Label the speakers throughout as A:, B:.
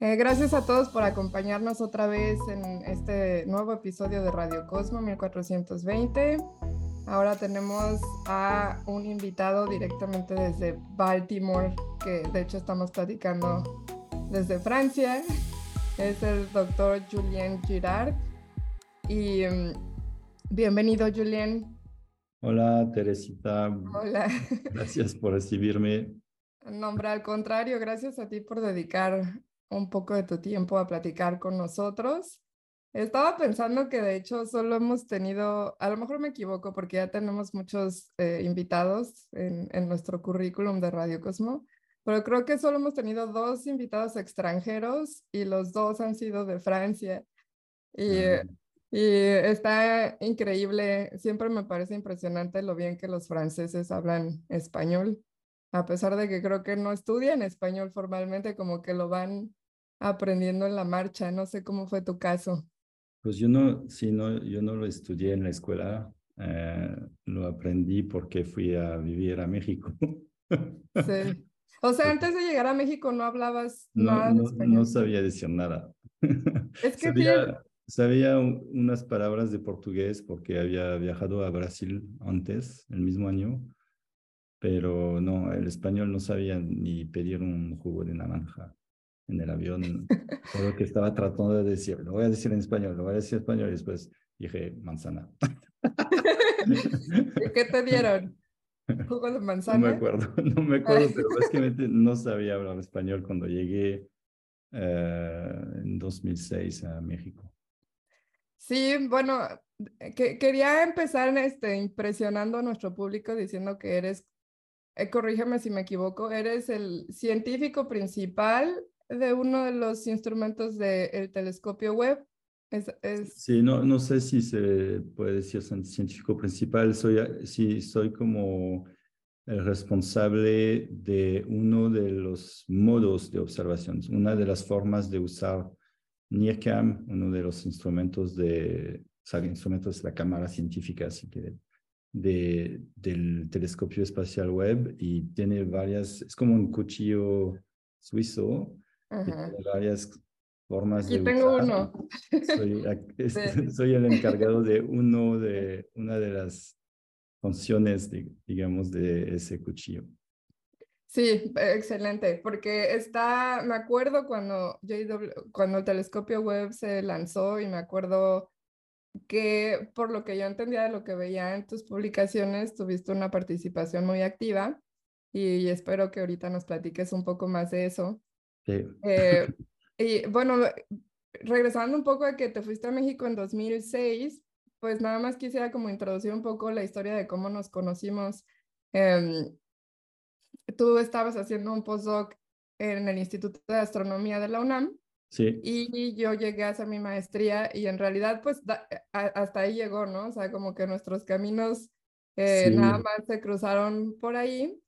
A: Eh, gracias a todos por acompañarnos otra vez en este nuevo episodio de Radio Cosmo 1420. Ahora tenemos a un invitado directamente desde Baltimore, que de hecho estamos platicando desde Francia. Es el doctor Julien Girard. Y um, bienvenido, Julien.
B: Hola, Teresita.
A: Hola.
B: Gracias por recibirme.
A: Nombre al contrario, gracias a ti por dedicar un poco de tu tiempo a platicar con nosotros. Estaba pensando que de hecho solo hemos tenido, a lo mejor me equivoco porque ya tenemos muchos eh, invitados en, en, nuestro currículum de Radio Cosmo, pero creo que solo hemos tenido dos invitados extranjeros y los dos han sido de Francia. Y, y está increíble, siempre me parece impresionante lo bien que los franceses hablan español, a pesar de que creo que no estudian español formalmente, como que lo van aprendiendo en la marcha. No sé cómo fue tu caso.
B: Pues yo no, sí, no, yo no lo estudié en la escuela, eh, lo aprendí porque fui a vivir a México.
A: Sí. O sea, antes de llegar a México no hablabas
B: no,
A: nada
B: no,
A: español.
B: no sabía decir nada.
A: Es que
B: sabía, sabía unas palabras de portugués porque había viajado a Brasil antes, el mismo año, pero no, el español no sabía ni pedir un jugo de naranja en el avión. Todo lo que estaba tratando de decir, lo voy a decir en español, lo voy a decir en español y después dije manzana.
A: ¿Y qué te dieron? ¿Jugo de manzana?
B: No me acuerdo, no me acuerdo, pero básicamente no sabía hablar español cuando llegué eh, en 2006 a México.
A: Sí, bueno, que, quería empezar este, impresionando a nuestro público diciendo que eres, eh, corrígeme si me equivoco, eres el científico principal de uno de los instrumentos del telescopio web. Es, es...
B: Sí, no, no sé si se puede decir científico principal, soy, sí, soy como el responsable de uno de los modos de observación, una de las formas de usar NIRCam, uno de los instrumentos de, o sea, instrumentos de la cámara científica, así que de, del telescopio espacial web y tiene varias, es como un cuchillo suizo,
A: Ajá.
B: tiene varias formas
A: Aquí
B: de
A: tengo
B: usar.
A: uno.
B: Soy, es-
A: Sí.
B: soy el encargado de uno de una de las funciones, de- digamos, de ese cuchillo.
A: Sí, excelente, porque está, me acuerdo cuando JW, cuando el telescopio web se lanzó y me acuerdo que por lo que yo entendía de lo que veía en tus publicaciones, tuviste una participación muy activa y espero que ahorita nos platiques un poco más de eso.
B: Sí.
A: Eh, y bueno, regresando un poco a que te fuiste a México en 2006, pues nada más quisiera como introducir un poco la historia de cómo nos conocimos. Em, tú estabas haciendo un postdoc en el Instituto de Astronomía de la UNAM
B: Sí,
A: y yo llegué a hacer mi maestría y en realidad pues da- a- hasta ahí llegó, ¿no? O sea, como que nuestros caminos eh,
B: Sí.
A: nada más se cruzaron por ahí.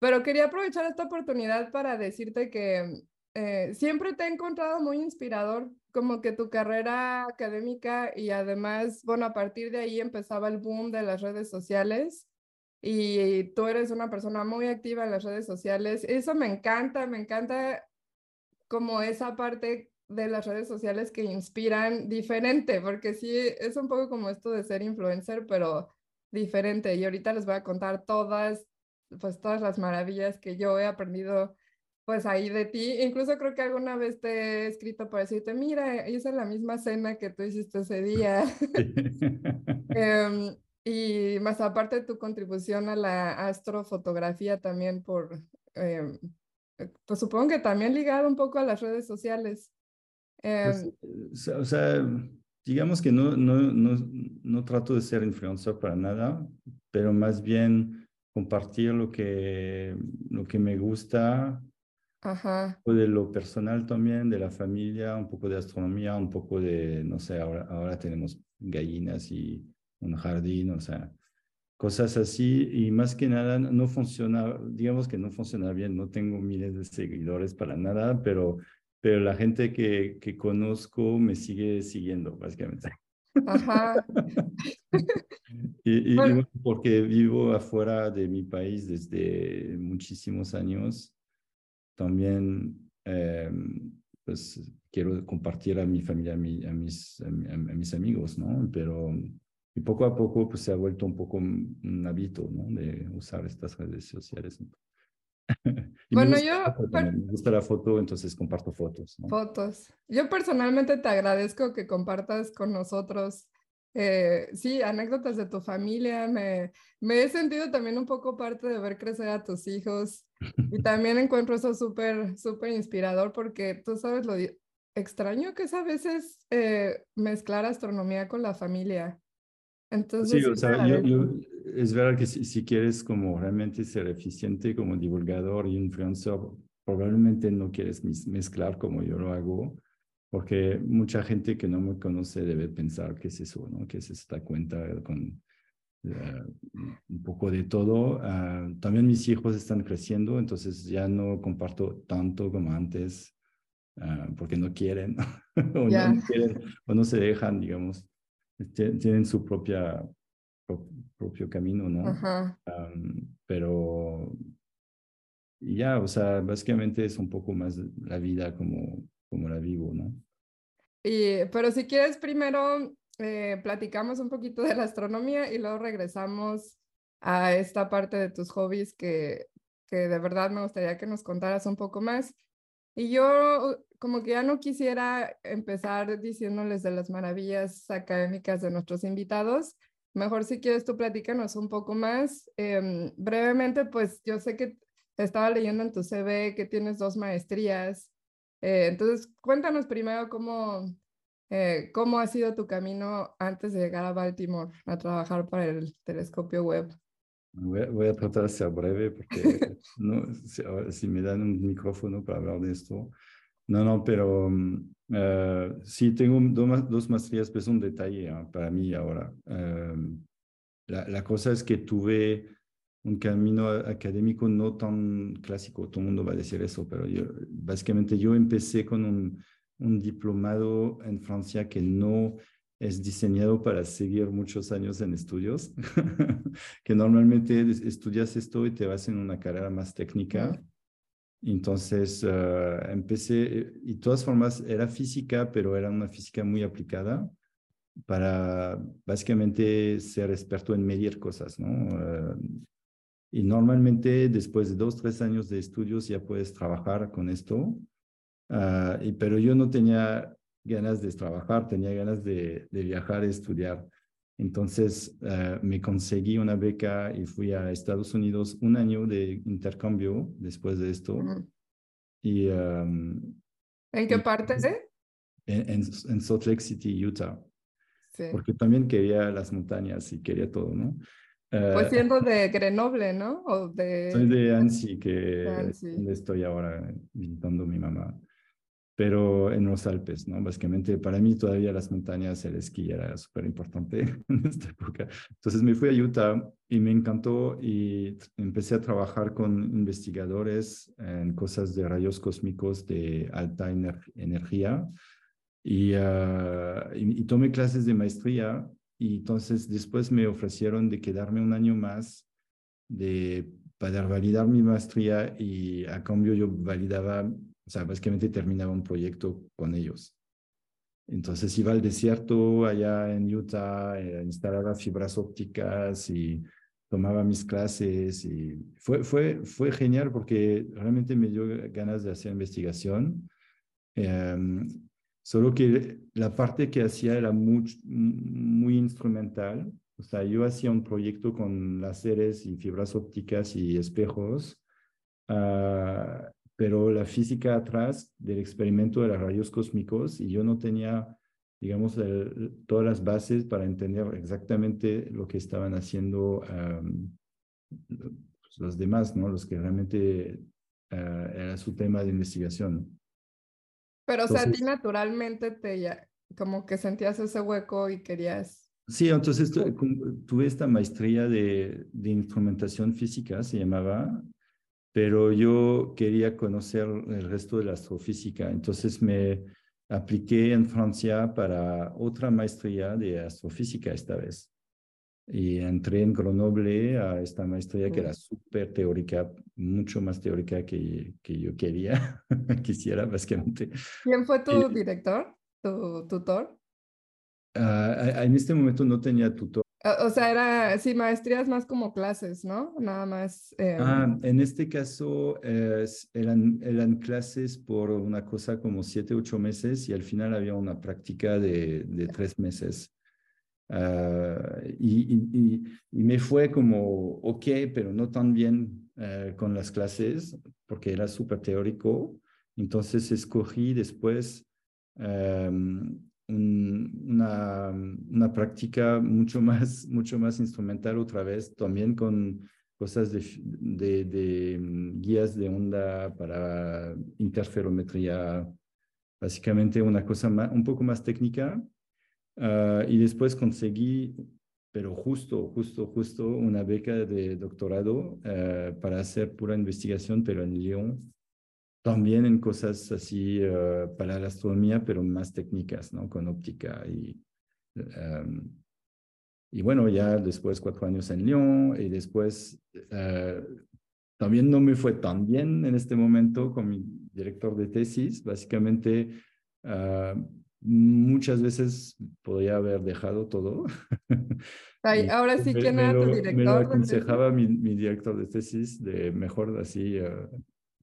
A: Pero quería aprovechar esta oportunidad para decirte que eh, siempre te he encontrado muy inspirador, como que tu carrera académica y además, bueno, a partir de ahí empezaba el boom de las redes sociales y tú eres una persona muy activa en las redes sociales. Eso me encanta, me encanta como esa parte de las redes sociales que inspiran diferente, porque sí, es un poco como esto de ser influencer, pero diferente. Y ahorita les voy a contar todas, pues todas las maravillas que yo he aprendido pues ahí de ti. Incluso creo que alguna vez te he escrito para decirte, mira, hice la misma cena que tú hiciste ese día. Em, y más aparte tu contribución a la astrofotografía también por, eh, pues supongo que también ligado un poco a las redes sociales.
B: Pues,
A: Em,
B: o sea, digamos que no, no, no, no trato de ser influencer para nada, pero más bien compartir lo que, lo que me gusta,
A: ajá,
B: un poco de lo personal también, de la familia, un poco de astronomía, un poco de, no sé, ahora, ahora tenemos gallinas y un jardín, o sea, cosas así, y más que nada no funciona, digamos que no funciona bien, no tengo miles de seguidores para nada, pero, pero la gente que, que conozco me sigue siguiendo, básicamente.
A: ajá,
B: Y, y- y
A: Bueno.
B: bueno, porque vivo afuera de mi país desde muchísimos años, también, eh, pues quiero compartir a mi familia, a, a, mis, a, mis amigos, ¿no? Pero y poco a poco pues se ha vuelto un poco un hábito, ¿no? De usar estas redes sociales.
A: bueno, yo...
B: me gusta la foto, entonces comparto fotos.
A: Fotos. Yo personalmente te agradezco que compartas con nosotros, eh, sí, anécdotas de tu familia. Me, me he sentido también un poco parte de ver crecer a tus hijos y también encuentro eso súper, súper inspirador porque tú sabes lo extraño que es a veces eh, mezclar astronomía con la familia. Entonces,
B: sí, o sea, yo, es verdad que si, si, quieres como realmente ser eficiente como divulgador y influencer, probablemente no quieres mezclar como yo lo hago, porque mucha gente que no me conoce debe pensar que es eso, ¿no? Que es esta cuenta con eh, un poco de todo. Ah, también mis hijos están creciendo, entonces ya no comparto tanto como antes, ah, porque no quieren, o no quieren, o no se dejan, digamos tienen su propia, propio camino, ¿no? pero ya, o sea, básicamente es un poco más la vida como, como la vivo, ¿no?
A: Y, pero si quieres, primero eh, platicamos un poquito de la astronomía y luego regresamos a esta parte de tus hobbies que, que de verdad me gustaría que nos contaras un poco más. Y yo como que ya no quisiera empezar diciéndoles de las maravillas académicas de nuestros invitados. Mejor si quieres tú platícanos un poco más. Em, brevemente, pues yo sé que estaba leyendo en tu CV que tienes dos maestrías. Eh, entonces, cuéntanos primero cómo, eh, cómo ha sido tu camino antes de llegar a Baltimore a trabajar para el telescopio web.
B: Voy a, tratar de ser breve porque no, si, me dan un micrófono para hablar de esto. No, no, pero eh, sí tengo dos, dos maestrías, pero es un detalle ah, para mí ahora. Em, la, la, cosa es que tuve un camino académico no tan clásico, todo el mundo va a decir eso, pero yo, básicamente yo empecé con un, un diplomado en Francia que no es diseñado para seguir muchos años en estudios, que normalmente estudias esto y te vas en una carrera más técnica. Entonces uh, empecé, y de todas formas era física, pero era una física muy aplicada para básicamente ser experto en medir cosas, ¿no? Uh, y normalmente después de dos, tres años de estudios ya puedes trabajar con esto, uh, y, pero yo no tenía ganas de trabajar, tenía ganas de, de viajar, y estudiar. Entonces eh, me conseguí una beca y fui a Estados Unidos un año de intercambio después de esto. y,
A: em, ¿En qué parte?
B: En, en, Salt Lake City, Utah. Sí. Porque también quería las montañas y quería todo, ¿no?
A: Pues eh, siendo de Grenoble, ¿no? O de...
B: Soy de Annecy, que donde estoy ahora visitando a mi mamá pero en los Alpes, ¿no? Básicamente para mí todavía las montañas, el esquí era súper importante en esta época. Entonces me fui a Utah y me encantó y empecé a trabajar con investigadores en cosas de rayos cósmicos de alta energía y, uh, y, y, tomé clases de maestría y entonces después me ofrecieron de quedarme un año más de para validar mi maestría y a cambio yo validaba o sea, básicamente terminaba un proyecto con ellos. Entonces iba al desierto allá en Utah, eh, instalaba fibras ópticas y tomaba mis clases y fue, fue, fue genial porque realmente me dio ganas de hacer investigación. Em, solo que la parte que hacía era muy, instrumental. O sea, yo hacía un proyecto con láseres y fibras ópticas y espejos. Uh, pero la física atrás del experimento de los rayos cósmicos y yo no tenía, digamos, todas las bases para entender exactamente lo que estaban haciendo los demás, ¿no? Los que realmente uh, era su tema de investigación.
A: Pero, o sea, a ti naturalmente te ya, como que sentías ese hueco y querías...
B: Sí, entonces tuve esta maestría de, de instrumentación física, se llamaba, pero yo quería conocer el resto de la astrofísica. Entonces me apliqué en Francia para otra maestría de astrofísica esta vez. Y entré en Grenoble a esta maestría que era súper teórica, mucho más teórica que, que yo quería, quisiera básicamente.
A: ¿Quién fue tu director, tu tutor?
B: Uh, en este momento no tenía tutor.
A: O sea, era, sí, maestrías más como clases, ¿no? Nada más.
B: Eh... Ah, en este caso eran, eran clases por una cosa como siete, ocho meses y al final había una práctica de, de tres meses. Uh, y, me fue como, ok, pero no tan bien uh, con las clases porque era súper teórico. Entonces escogí después um, una, una, práctica mucho más, mucho más instrumental otra vez, también con cosas de, de, de mm, guías de onda para interferometría, básicamente una cosa un poco más técnica. Ah, y después conseguí, pero justo, justo, justo, una beca de doctorado uh, para hacer pura investigación, pero en Lyon, también en cosas así uh, para la astronomía, pero más técnicas, ¿no? Con óptica y... Um, y bueno, ya después cuatro años en Lyon y después también no me fue tan bien en este momento con mi director de tesis. Básicamente, muchas veces podría haber dejado todo.
A: Ay, ahora sí, ¿quién era tu director?
B: Me lo aconsejaba mi, mi, director de tesis de mejor así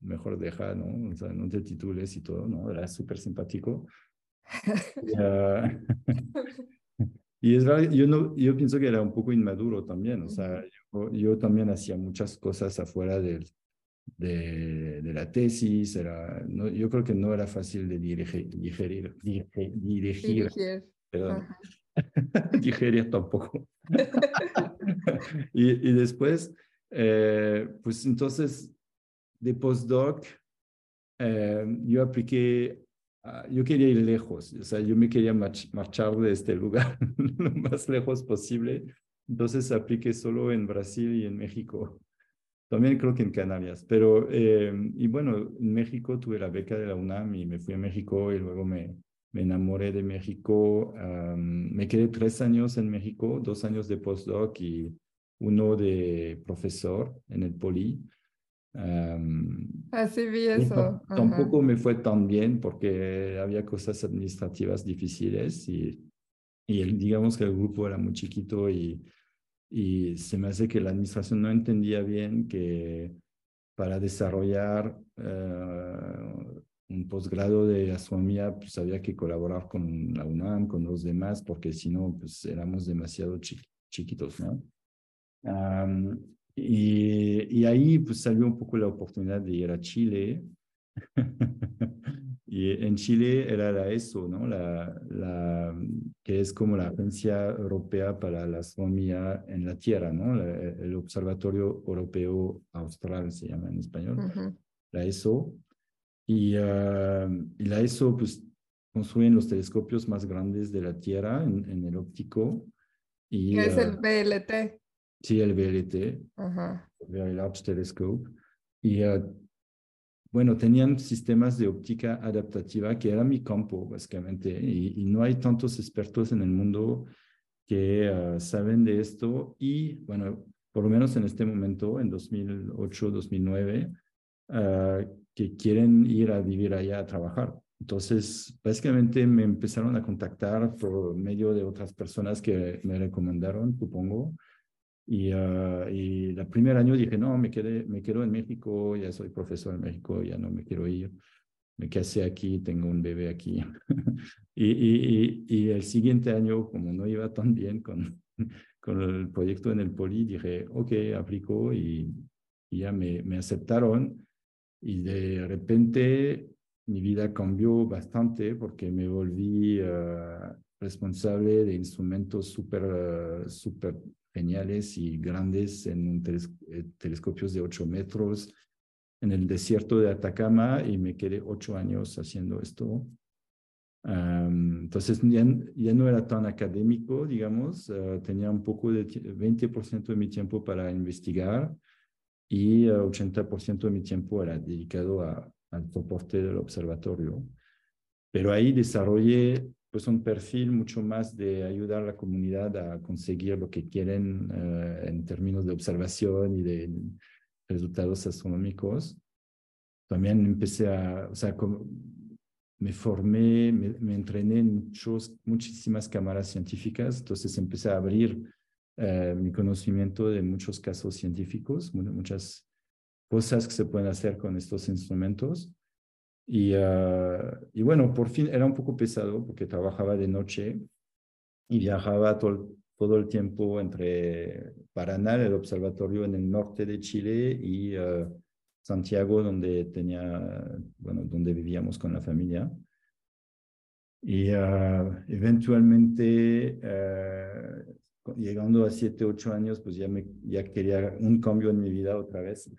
B: mejor deja, ¿no? O sea, no te titules y todo, ¿no? Era súper simpático. y, es verdad, yo, no, yo pienso que era un poco inmaduro también, o sea, yo, yo también hacía muchas cosas afuera del, de, de, la tesis, era, no, yo creo que no era fácil de dirigir, digerir, dirigir, dirigir, perdón, digerir tampoco. y, y después, eh, pues entonces de postdoc, eh, yo apliqué, yo quería ir lejos, o sea, yo me quería marchar de este lugar lo más lejos posible. Entonces apliqué solo en Brasil y en México. También creo que en Canarias, pero, eh, y bueno, en México tuve la beca de la UNAM y me fui a México y luego me, me enamoré de México. me quedé tres años en México, dos años de postdoc y uno de profesor en el Poli.
A: Así vi eso.
B: Tampoco me fue tan bien porque había cosas administrativas difíciles y, y el, digamos que el grupo era muy chiquito y, y se me hace que la administración no entendía bien que para desarrollar uh, un posgrado de astronomía pues había que colaborar con la UNAM, con los demás, porque si no, pues éramos demasiado chiquitos, ¿no? Um, y, y, ahí pues salió un poco la oportunidad de ir a Chile. y en Chile era la ESO, ¿no? La, la, que es como la Agencia Europea para la Astronomía en la Tierra, ¿no? el Observatorio Europeo Austral se llama en español, la ESO. Y, uh, y, la ESO pues construyen los telescopios más grandes de la Tierra en, en el óptico.
A: Y, ¿Qué es el ah, BLT?
B: Sí, el VLT, Very Large Telescope. Y uh, bueno, tenían sistemas de óptica adaptativa, que era mi campo, básicamente, y, y no hay tantos expertos en el mundo que uh, saben de esto. Y bueno, por lo menos en este momento, en 2008, 2009, uh, que quieren ir a vivir allá a trabajar. Entonces, básicamente me empezaron a contactar por medio de otras personas que me recomendaron, supongo, y, uh, y el primer año dije, no, me, quedé, me quedo en México, ya soy profesor en México, ya no me quiero ir. Me casé aquí, tengo un bebé aquí. y, y, y, el siguiente año, como no iba tan bien con, con el proyecto en el Poli, dije, ok, aplico y, y ya me, me aceptaron. Y de repente mi vida cambió bastante porque me volví uh, responsable de instrumentos súper uh, super geniales y grandes en eh, telescopios de 8 metros en el desierto de Atacama y me quedé ocho años haciendo esto. entonces ya, ya, no era tan académico, digamos, uh, tenía un poco de 20% de mi tiempo para investigar y 80% eh, de mi tiempo era dedicado a, al soporte del observatorio. Pero ahí desarrollé pues un perfil mucho más de ayudar a la comunidad a conseguir lo que quieren eh, en términos de observación y de resultados astronómicos. También empecé a, o sea, me formé, me, entrené en muchos, muchísimas cámaras científicas, entonces empecé a abrir eh, mi conocimiento de muchos casos científicos, muchas cosas que se pueden hacer con estos instrumentos. Y, ah, y bueno, por fin era un poco pesado porque trabajaba de noche y viajaba todo, todo el tiempo entre Paraná, el observatorio en el norte de Chile, y ah, Santiago, donde tenía, bueno, donde vivíamos con la familia. Y ah, eventualmente, llegando a 7, 8 años, pues ya, me, ya quería un cambio en mi vida otra vez.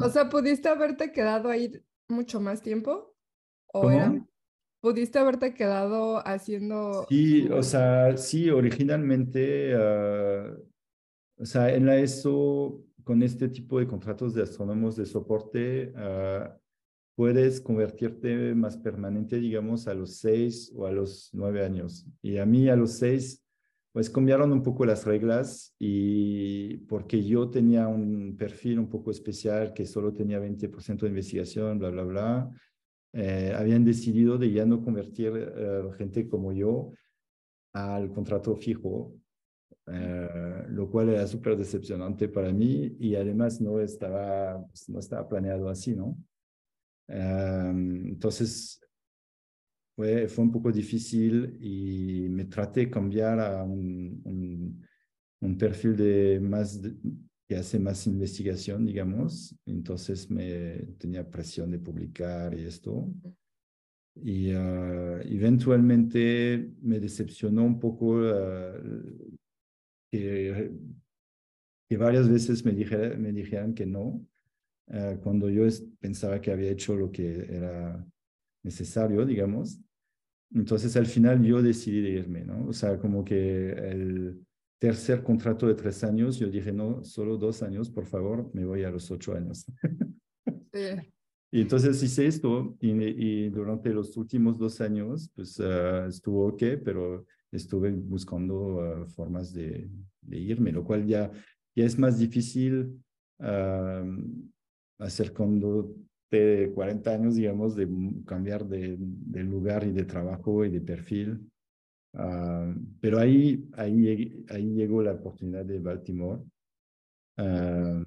A: o sea, ¿pudiste haberte quedado ahí mucho más tiempo? ¿O ¿Pudiste haberte quedado haciendo...?
B: Sí, o sea, sí, originalmente, ah, o sea, en la ESO, con este tipo de contratos de astrónomos de soporte, uh, puedes convertirte más permanente, digamos, a los seis o a los nueve años. Y a mí a los seis pues cambiaron un poco las reglas y porque yo tenía un perfil un poco especial que solo tenía 20% de investigación, bla, bla, bla, eh, habían decidido de ya no convertir uh, gente como yo al contrato fijo, uh, lo cual era súper decepcionante para mí y además no estaba, pues, no estaba planeado así, ¿no? Um, entonces, fue, fue un poco difícil y me traté de cambiar a un, perfil de más que hace más investigación, digamos. Entonces me tenía presión de publicar y esto. Y uh, eventualmente me decepcionó un poco uh, que, varias veces me, dije, me dijeran que no, uh, cuando yo pensaba que había hecho lo que era necesario, digamos. Entonces al final yo decidí de irme, ¿no? O sea, como que el tercer contrato de tres años, yo dije, no, solo dos años, por favor, me voy a los ocho años. Y entonces hice esto y, durante los últimos dos años, pues uh, estuvo ok, pero estuve buscando uh, formas de, de, irme, lo cual ya, ya es más difícil uh, hacer cuando de 40 años, digamos, de cambiar de, lugar y de trabajo y de perfil. Ah, pero ahí, ahí, ahí llegó la oportunidad de Baltimore, uh,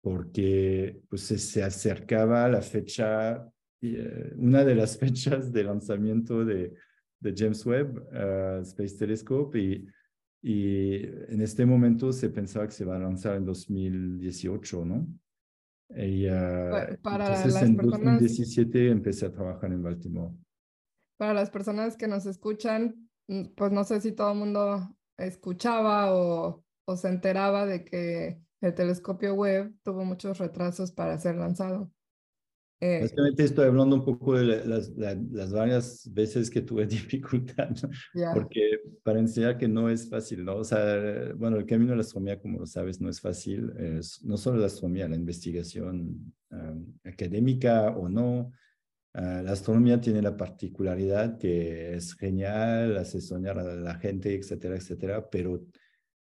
B: porque pues, se, acercaba la fecha, eh, una de las fechas de lanzamiento de, de James Webb ah, Space Telescope, y, y en este momento se pensaba que se va a lanzar en 2018, ¿no? Y, para entonces en 2017 empecé a trabajar en Baltimore.
A: Para las personas que nos escuchan, mm, pues no sé si todo el mundo escuchaba o, o se enteraba de que el telescopio web tuvo muchos retrasos para ser lanzado.
B: Eh, Básicamente estoy hablando un poco de las, las, varias veces que tuve dificultad, porque para enseñar que no es fácil, ¿no? O sea, bueno, el camino de la astronomía, como lo sabes, no es fácil. Es, no solo la astronomía, la investigación académica o no. Ah, la astronomía tiene la particularidad que es genial, hace soñar a la gente, etcétera, etcétera, pero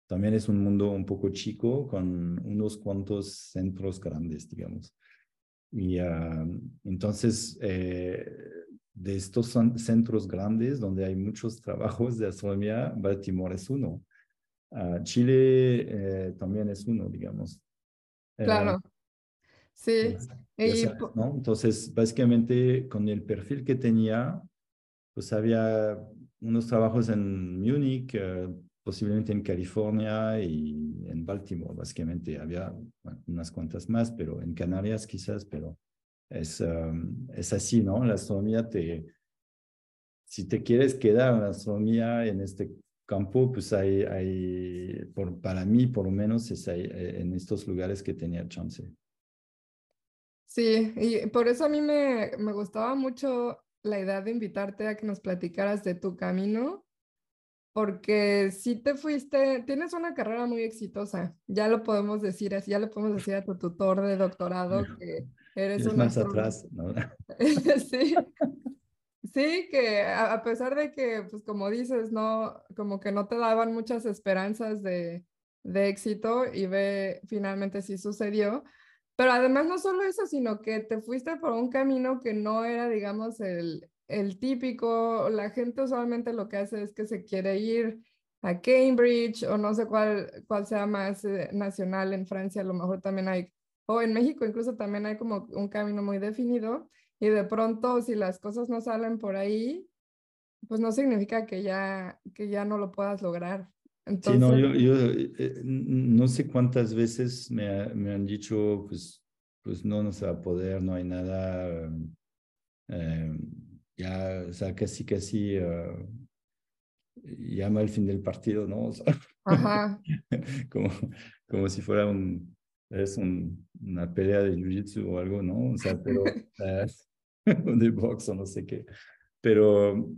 B: también es un mundo un poco chico con unos cuantos centros grandes, digamos. Y uh, entonces, eh, de estos centros grandes donde hay muchos trabajos de astronomía, Baltimore es uno. Uh, Chile eh, también es uno, digamos.
A: Eh, claro. sí.
B: ¿no? Entonces, básicamente, con el perfil que tenía, pues había unos trabajos en Múnich, posiblemente en California y en Baltimore, básicamente. Había unas cuantas más, pero en Canarias quizás, pero es, um, es así, ¿no? La astronomía te, si te quieres quedar en la astronomía en este campo, pues hay, hay por, para mí por lo menos es eh, en estos lugares que tenía chance.
A: Sí, y por eso a mí me, me gustaba mucho la idea de invitarte a que nos platicaras de tu camino porque si te fuiste, tienes una carrera muy exitosa, ya lo podemos decir así, ya lo podemos decir a tu tutor de doctorado que eres
B: un más atrás, ¿no?
A: sí, Sí, que a pesar de que, pues como dices, no, como que no te daban muchas esperanzas de, de éxito y ve, finalmente sí sucedió. Pero además no solo eso, sino que te fuiste por un camino que no era, digamos, el, el típico, la gente usualmente lo que hace es que se quiere ir a Cambridge o no sé cuál, cuál sea más eh, nacional en Francia, a lo mejor también hay, o en México incluso también hay como un camino muy definido y de pronto si las cosas no salen por ahí, pues no significa que ya, que ya no lo puedas lograr.
B: Entonces... Sí, no, yo, yo eh, no sé cuántas veces me, me, han dicho, pues, pues no, no se va a poder, no hay nada, eh, ya, o sea, casi, casi, uh, llama el fin del partido, ¿no? O sea,
A: Ajá.
B: como, como si fuera un, es un, una pelea de jiu-jitsu o algo, ¿no? O sea, pero, de box o no sé qué. Pero,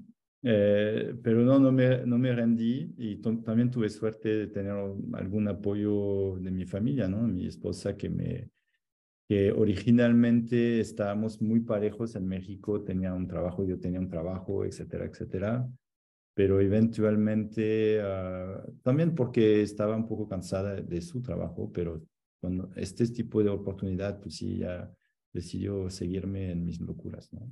B: eh, pero no, no me, no me rendí y también tuve suerte de tener algún apoyo de mi familia, ¿no? Mi esposa que me, que originalmente estábamos muy parejos en México, tenía un trabajo, yo tenía un trabajo, etcétera, etcétera. Pero eventualmente, uh, también porque estaba un poco cansada de su trabajo, pero cuando este tipo de oportunidad, pues sí, ya decidió seguirme en mis locuras, ¿no?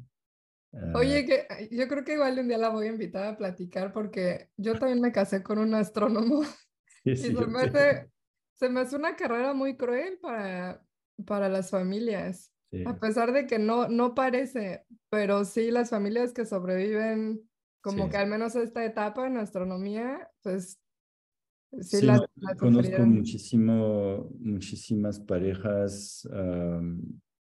A: Oye, ah. que yo creo que igual un día la voy a invitar a platicar porque yo también me casé con un astrónomo y se, me hace, se, me hace, una carrera muy cruel para, para las familias. A pesar de que no, no parece, pero sí las familias que sobreviven como que al menos esta etapa en astronomía, pues
B: sí, sí la, conozco muchísimo, muchísimas parejas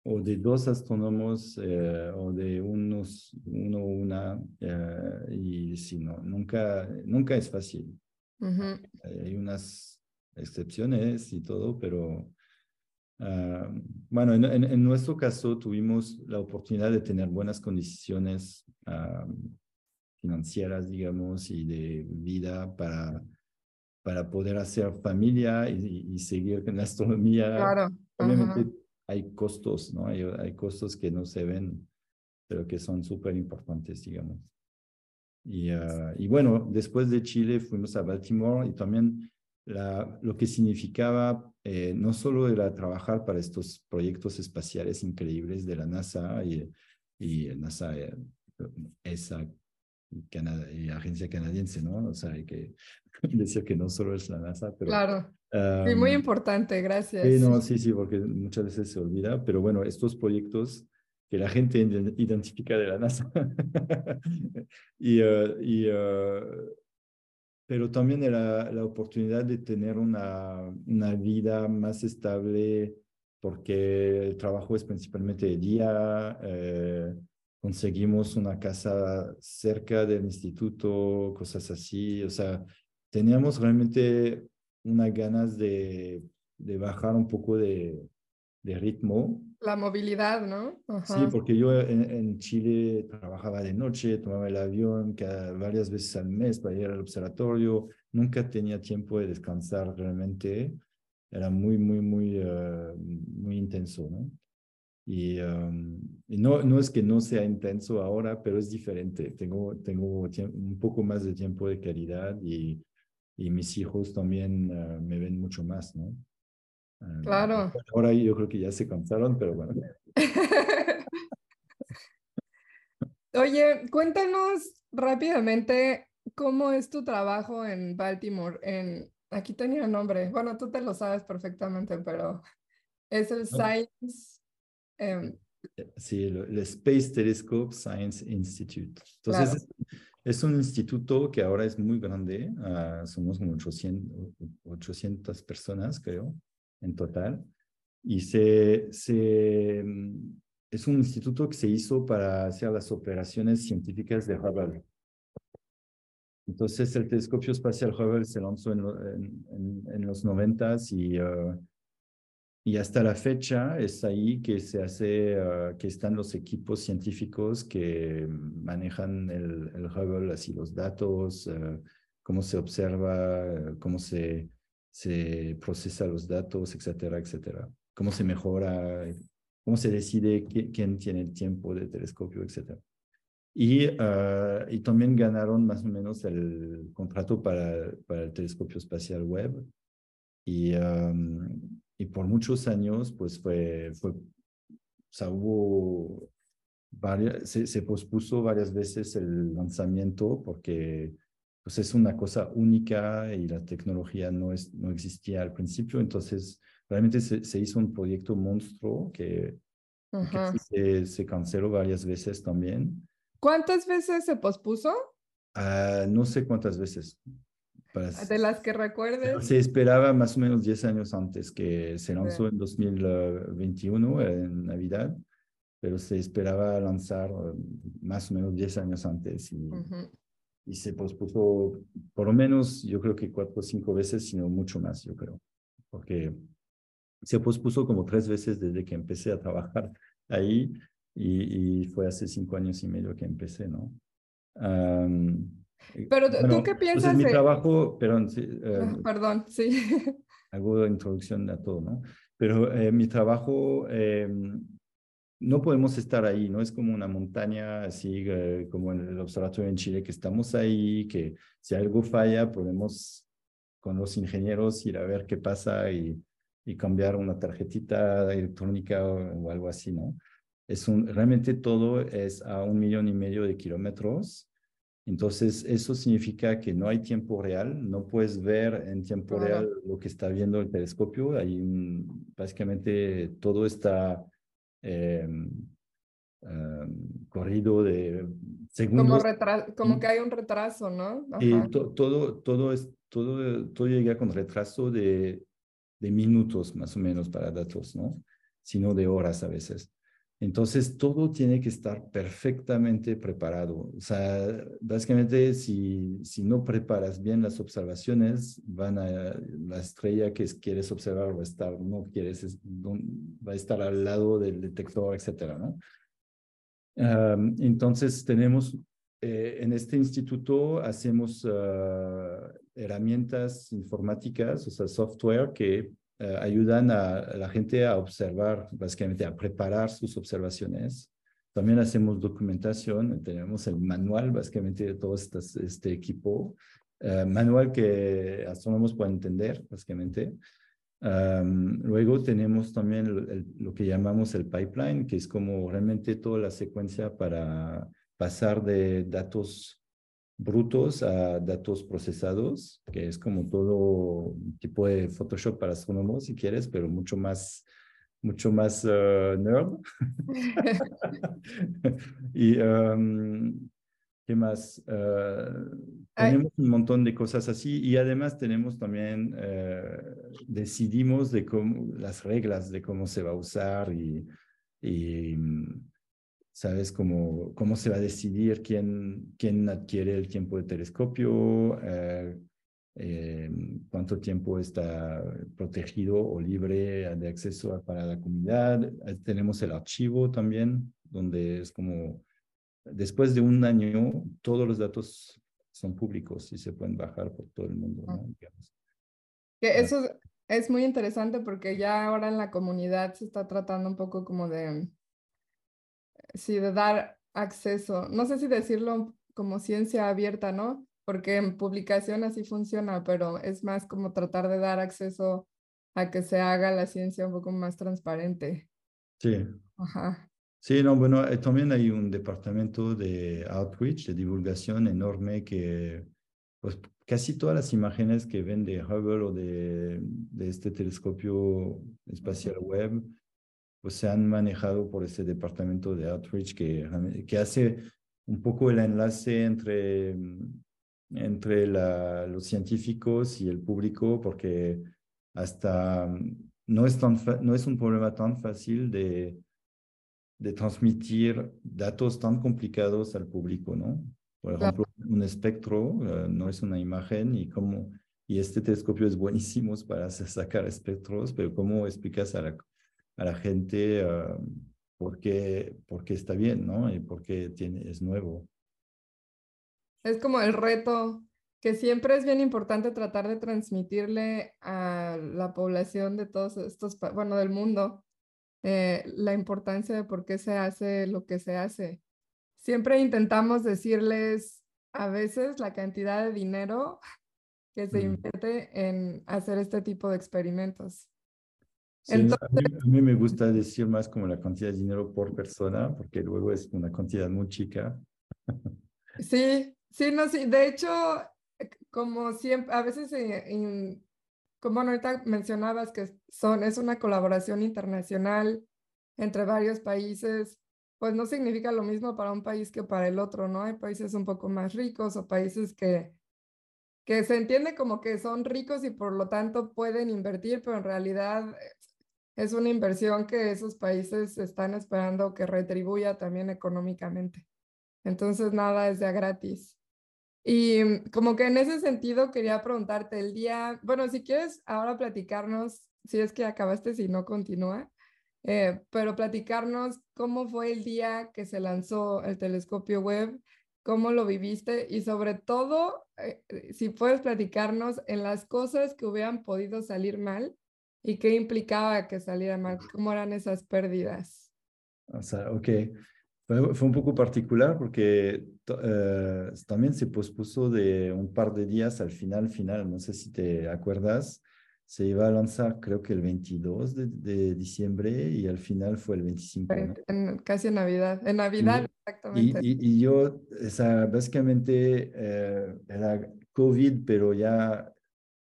B: o de dos astrónomos eh, o de unos, uno o una, eh, y si no, nunca, nunca es fácil. Hay unas excepciones y todo, pero bueno, en, en, nuestro caso tuvimos la oportunidad de tener buenas condiciones financieras, digamos, y de vida para, para poder hacer familia y, y seguir con la astronomía.
A: Claro.
B: Obviamente hay costos, ¿no? Hay, hay costos que no se ven, pero que son súper importantes, digamos. Y, uh, y, bueno, después de Chile fuimos a Baltimore y también la, lo que significaba eh, no solo era trabajar para estos proyectos espaciales increíbles de la NASA y, y NASA, eh, esa y agencia canadiense, ¿no? O sea, hay que decir que no solo es la NASA, pero...
A: Claro. sí, muy importante, gracias.
B: Sí, no, sí, sí, porque muchas veces se olvida, pero bueno, estos proyectos que la gente identifica de la NASA. y, uh, y uh, pero también era la oportunidad de tener una, una vida más estable, porque el trabajo es principalmente de día. Eh, conseguimos una casa cerca del instituto, cosas así. O sea, teníamos realmente unas ganas de, de bajar un poco de, de, ritmo.
A: La movilidad, ¿no?
B: Sí, porque yo en, Chile trabajaba de noche, tomaba el avión cada, varias veces al mes para ir al observatorio. Nunca tenía tiempo de descansar realmente. Era muy, muy, muy, uh, muy intenso, ¿no? Y, y, no, no es que no sea intenso ahora, pero es diferente. Tengo, tengo un poco más de tiempo de calidad y, y mis hijos también uh, me ven mucho más, ¿no?
A: Claro.
B: Ahora yo creo que ya se cansaron, pero bueno.
A: Oye, cuéntanos rápidamente cómo es tu trabajo en Baltimore. En, aquí tenía nombre, bueno, tú te lo sabes perfectamente, pero es el Science
B: Em, sí, el, Space Telescope Science Institute. Entonces, es, un instituto que ahora es muy grande, uh, somos como 800, 800 personas, creo, en total. Y se, se, mm, es un instituto que se hizo para hacer las operaciones científicas de Hubble. Entonces, el telescopio espacial Hubble se lanzó en, en, en, los 90 y uh, y hasta la fecha es ahí que se hace, uh, que están los equipos científicos que manejan el, el Hubble, así los datos, uh, cómo se observa, cómo se, se procesa los datos, etcétera, etcétera. Cómo se mejora, cómo se decide quién tiene el tiempo de telescopio, etcétera. Y, y también ganaron más o menos el contrato para, el telescopio espacial Webb. Y, y por muchos años, pues fue, fue o sea, hubo se, pospuso varias veces el lanzamiento porque pues es una cosa única y la tecnología no, es, no existía al principio, entonces realmente se, se hizo un proyecto monstruo que, que se, se, canceló varias veces también.
A: ¿Cuántas veces se pospuso?
B: Uh, no sé cuántas veces.
A: Para, de las que recuerdes.
B: Se esperaba más o menos 10 años antes que se lanzó sí. en 2021, en Navidad, pero se esperaba lanzar más o menos 10 años antes y, uh -huh. Y se pospuso por lo menos, yo creo que cuatro o cinco veces, sino mucho más, yo creo, porque se pospuso como tres veces desde que empecé a trabajar ahí y, y fue hace cinco años y medio que empecé, ¿no? Um,
A: pero bueno, tú qué piensas
B: entonces, mi trabajo, perdón, sí,
A: uh, perdón, sí.
B: Hago introducción a todo, ¿no? Pero eh, mi trabajo, eh, no podemos estar ahí, no es como una montaña así eh, como en el observatorio en Chile, que estamos ahí, que si algo falla podemos con los ingenieros ir a ver qué pasa y, y cambiar una tarjetita electrónica o, o, algo así, ¿no? Es un, realmente todo es a un millón y medio de kilómetros entonces, eso significa que no hay tiempo real, no puedes ver en tiempo claro. real lo que está viendo el telescopio. Ahí básicamente todo está eh, um, corrido de segundos.
A: Como, como, que hay un retraso, ¿no?
B: Ajá. Y to todo, todo, es, todo, todo llega con retraso de, de minutos más o menos para datos, ¿no? Sino de horas a veces. Entonces, todo tiene que estar perfectamente preparado. O sea, básicamente, si, si no preparas bien las observaciones, van a, la estrella que quieres observar va a estar, no quieres, va a estar al lado del detector, etcétera, ¿no? Entonces, tenemos, eh, en este instituto hacemos uh, herramientas informáticas, o sea, software que eh, ayudan a la gente a observar, básicamente a preparar sus observaciones. También hacemos documentación, tenemos el manual básicamente de todo este, este equipo, eh, manual que astrónomos pueden entender básicamente. Luego tenemos también lo que llamamos el pipeline, que es como realmente toda la secuencia para pasar de datos brutos a datos procesados, que es como todo tipo de Photoshop para astrónomos, si quieres, pero mucho más, mucho más uh, nerd. y, um, ¿qué más? Uh, tenemos un montón de cosas así y además tenemos también, uh, decidimos de cómo, las reglas de cómo se va a usar y, y ¿sabes? Cómo, cómo se va a decidir quién, quién adquiere el tiempo de telescopio, eh, eh, cuánto tiempo está protegido o libre de acceso para la comunidad. Tenemos el archivo también, donde es como, después de un año, todos los datos son públicos y se pueden bajar por todo el mundo, ¿no?
A: Que ah. eso es muy interesante porque ya ahora en la comunidad se está tratando un poco como de sí, de dar acceso, no sé si decirlo como ciencia abierta, ¿no? Porque en publicación así funciona, pero es más como tratar de dar acceso a que se haga la ciencia un poco más transparente.
B: Sí.
A: Ajá.
B: Sí, no, bueno, eh, también hay un departamento de outreach, de divulgación enorme que, pues, casi todas las imágenes que ven de Hubble o de, de este telescopio espacial web pues se han manejado por ese departamento de outreach que, que hace un poco el enlace entre, entre la, los científicos y el público, porque hasta no es, tan no es un problema tan fácil de, de transmitir datos tan complicados al público, ¿no? Por ejemplo, claro. un espectro uh, no es una imagen y cómo, y este telescopio es buenísimo para sacar espectros, pero cómo explicas a la, a la gente uh, por, qué, por, qué, está bien, ¿no? Y por qué tiene, es nuevo.
A: Es como el reto que siempre es bien importante tratar de transmitirle a la población de todos estos, bueno, del mundo, eh, la importancia de por qué se hace lo que se hace. siempre intentamos decirles a veces la cantidad de dinero que se invierte en hacer este tipo de experimentos.
B: Entonces, a, mí, me gusta decir más como la cantidad de dinero por persona, porque luego es una cantidad muy chica.
A: Sí, sí, no, sí. De hecho, como siempre, a veces, como ahorita mencionabas que son, es una colaboración internacional entre varios países, pues no significa lo mismo para un país que para el otro, ¿no? Hay países un poco más ricos o países que, que se entiende como que son ricos y por lo tanto pueden invertir, pero en realidad es una inversión que esos países están esperando que retribuya también económicamente. Entonces, nada es de gratis. Y como que en ese sentido quería preguntarte el día, bueno, si quieres ahora platicarnos, si es que acabaste, si no continúa, eh, pero platicarnos cómo fue el día que se lanzó el telescopio web, cómo lo viviste y sobre todo, eh, si puedes platicarnos en las cosas que hubieran podido salir mal y qué implicaba que saliera mal, cómo eran esas pérdidas.
B: O sea, ok. Fue, fue un poco particular porque eh, también se pospuso de un par de días al final, final, no sé si te acuerdas se iba a lanzar creo que el 22 de, diciembre y al final fue el 25.
A: En, casi en Navidad, en Navidad exactamente.
B: Y, yo, esa, básicamente eh, era COVID, pero ya,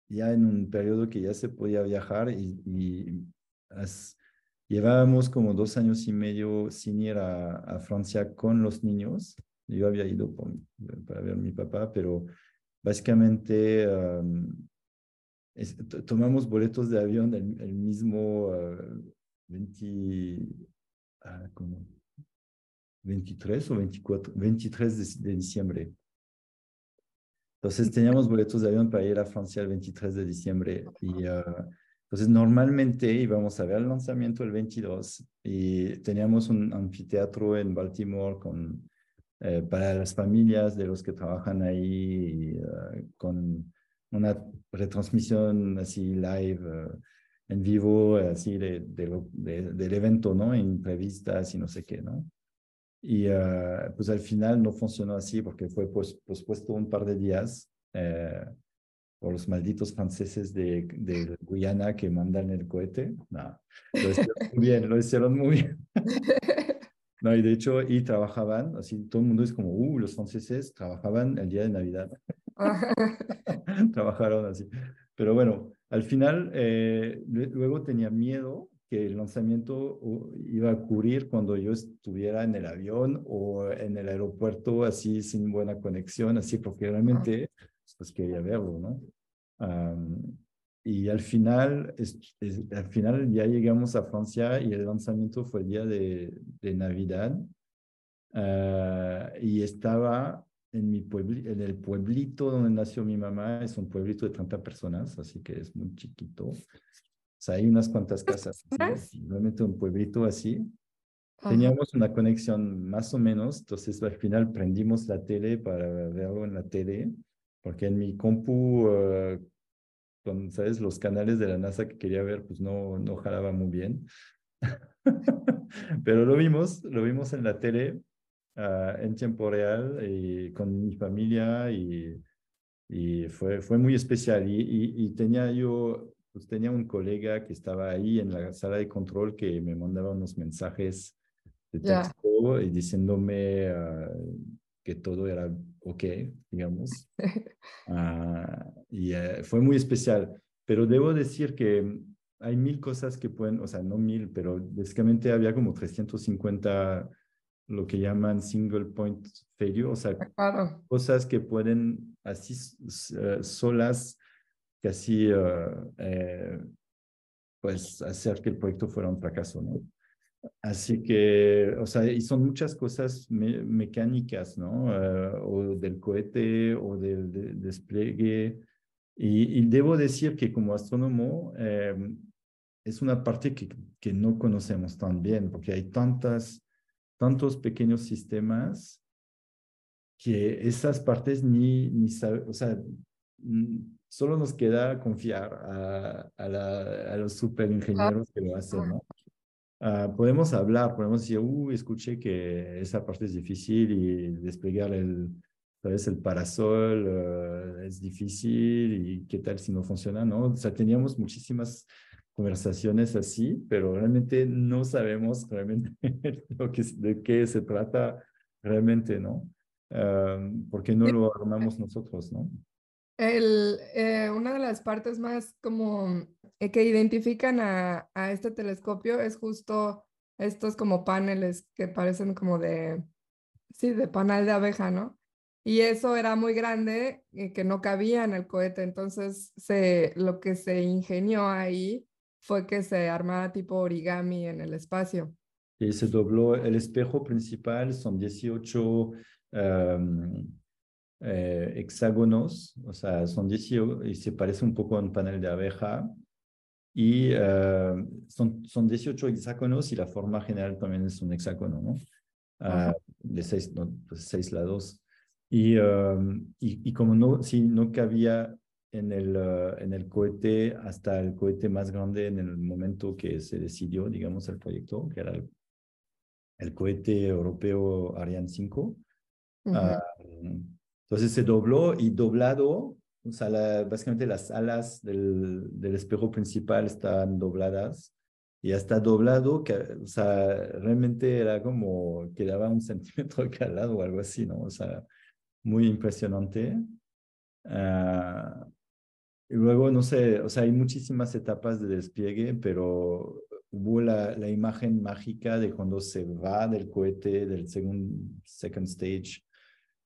B: ya en un periodo que ya se podía viajar y, llevábamos como dos años y medio sin ir a, Francia con los niños. Yo había ido para ver a mi papá, pero básicamente tomamos boletos de avión el, mismo 20, ah, 23 ah, o 24, 23 de, diciembre. Entonces teníamos boletos de avión para ir a Francia el 23 de diciembre y ah, entonces normalmente íbamos a ver el lanzamiento el 22 y teníamos un anfiteatro en Baltimore con, eh, para las familias de los que trabajan ahí con una retransmisión así live, eh, en vivo, así de, del evento, ¿no? En entrevistas y no sé qué, ¿no? Y eh, pues al final no funcionó así porque fue pospuesto un par de días eh, por los malditos franceses de, de, Guyana que mandan el cohete. No, lo hicieron muy bien, lo hicieron muy bien. No, y de hecho, y trabajaban, así todo el mundo es como, uh, los franceses trabajaban el día de Navidad. Trabajaron así. Pero bueno, al final, eh, luego tenía miedo que el lanzamiento iba a ocurrir cuando yo estuviera en el avión o en el aeropuerto así sin buena conexión, así porque realmente pues quería verlo, ¿no? y al final, al final ya llegamos a Francia y el lanzamiento fue el día de, de Navidad. Ah, y estaba en, mi en el pueblito donde nació mi mamá, es un pueblito de 30 personas, así que es muy chiquito. Sea, hay unas cuantas casas, realmente un pueblito así. Teníamos una conexión más o menos, entonces al final prendimos la tele para verlo en la tele, porque en mi compu, uh, con, ¿sabes? Los canales de la NASA que quería ver, pues no, no jalaba muy bien. Pero lo vimos, lo vimos en la tele Ah, en tiempo real y con mi familia y, y fue, fue muy especial. Y, y, tenía yo, pues tenía un colega que estaba ahí en la sala de control que me mandaba unos mensajes de texto y diciéndome ah, que todo era ok, digamos. Ah, y eh, fue muy especial. Pero debo decir que hay mil cosas que pueden, o sea, no mil, pero básicamente había como 350 lo que llaman single point failure, o sea, cosas que pueden así eh, solas casi uh, eh, pues hacer que el proyecto fuera un fracaso, ¿no? Así que, o sea, y son muchas cosas mecánicas, ¿no? Eh, o del cohete o del despliegue. Y, y, debo decir que como astrónomo es una parte que, que no conocemos tan bien, porque hay tantas tantos pequeños sistemas que esas partes ni, ni o sea, solo nos queda confiar a, a, la, a los superingenieros que lo hacen, ¿no? Ah, podemos hablar, podemos decir, uy, escuché que esa parte es difícil y desplegar el, ¿sabes? el parasol ah, es difícil y qué tal si no funciona, ¿no? O sea, teníamos muchísimas conversaciones así, pero realmente no sabemos realmente lo que, de qué se trata realmente, ¿no? Uh, porque no lo armamos nosotros, ¿no?
A: El, eh, una de las partes más como eh, que identifican a, a, este telescopio es justo estos como paneles que parecen como de, sí, de panal de abeja, ¿no? Y eso era muy grande y que no cabía en el cohete, entonces se, lo que se ingenió ahí fue que se armara tipo origami en el espacio.
B: Y se dobló el espejo principal, son 18 um, eh, hexágonos, o sea, son 18 y se parece un poco a un panel de abeja. Y uh, son, son 18 hexágonos y la forma general también es un hexágono, ¿no? Uh, de seis, no, pues lados. Y, um, y, y, como no, si no cabía en el, uh, en el cohete hasta el cohete más grande en el momento que se decidió, digamos, el proyecto, que era el, el cohete europeo Ariane 5. Uh -huh. Entonces se dobló y doblado, o sea, la, básicamente las alas del, del, espejo principal están dobladas y hasta doblado, que, o sea, realmente era como quedaba un centímetro cada lado o algo así, ¿no? O sea, muy impresionante. Uh, y luego, no sé, o sea, hay muchísimas etapas de despliegue, pero hubo la, la imagen mágica de cuando se va del cohete, del second, second stage,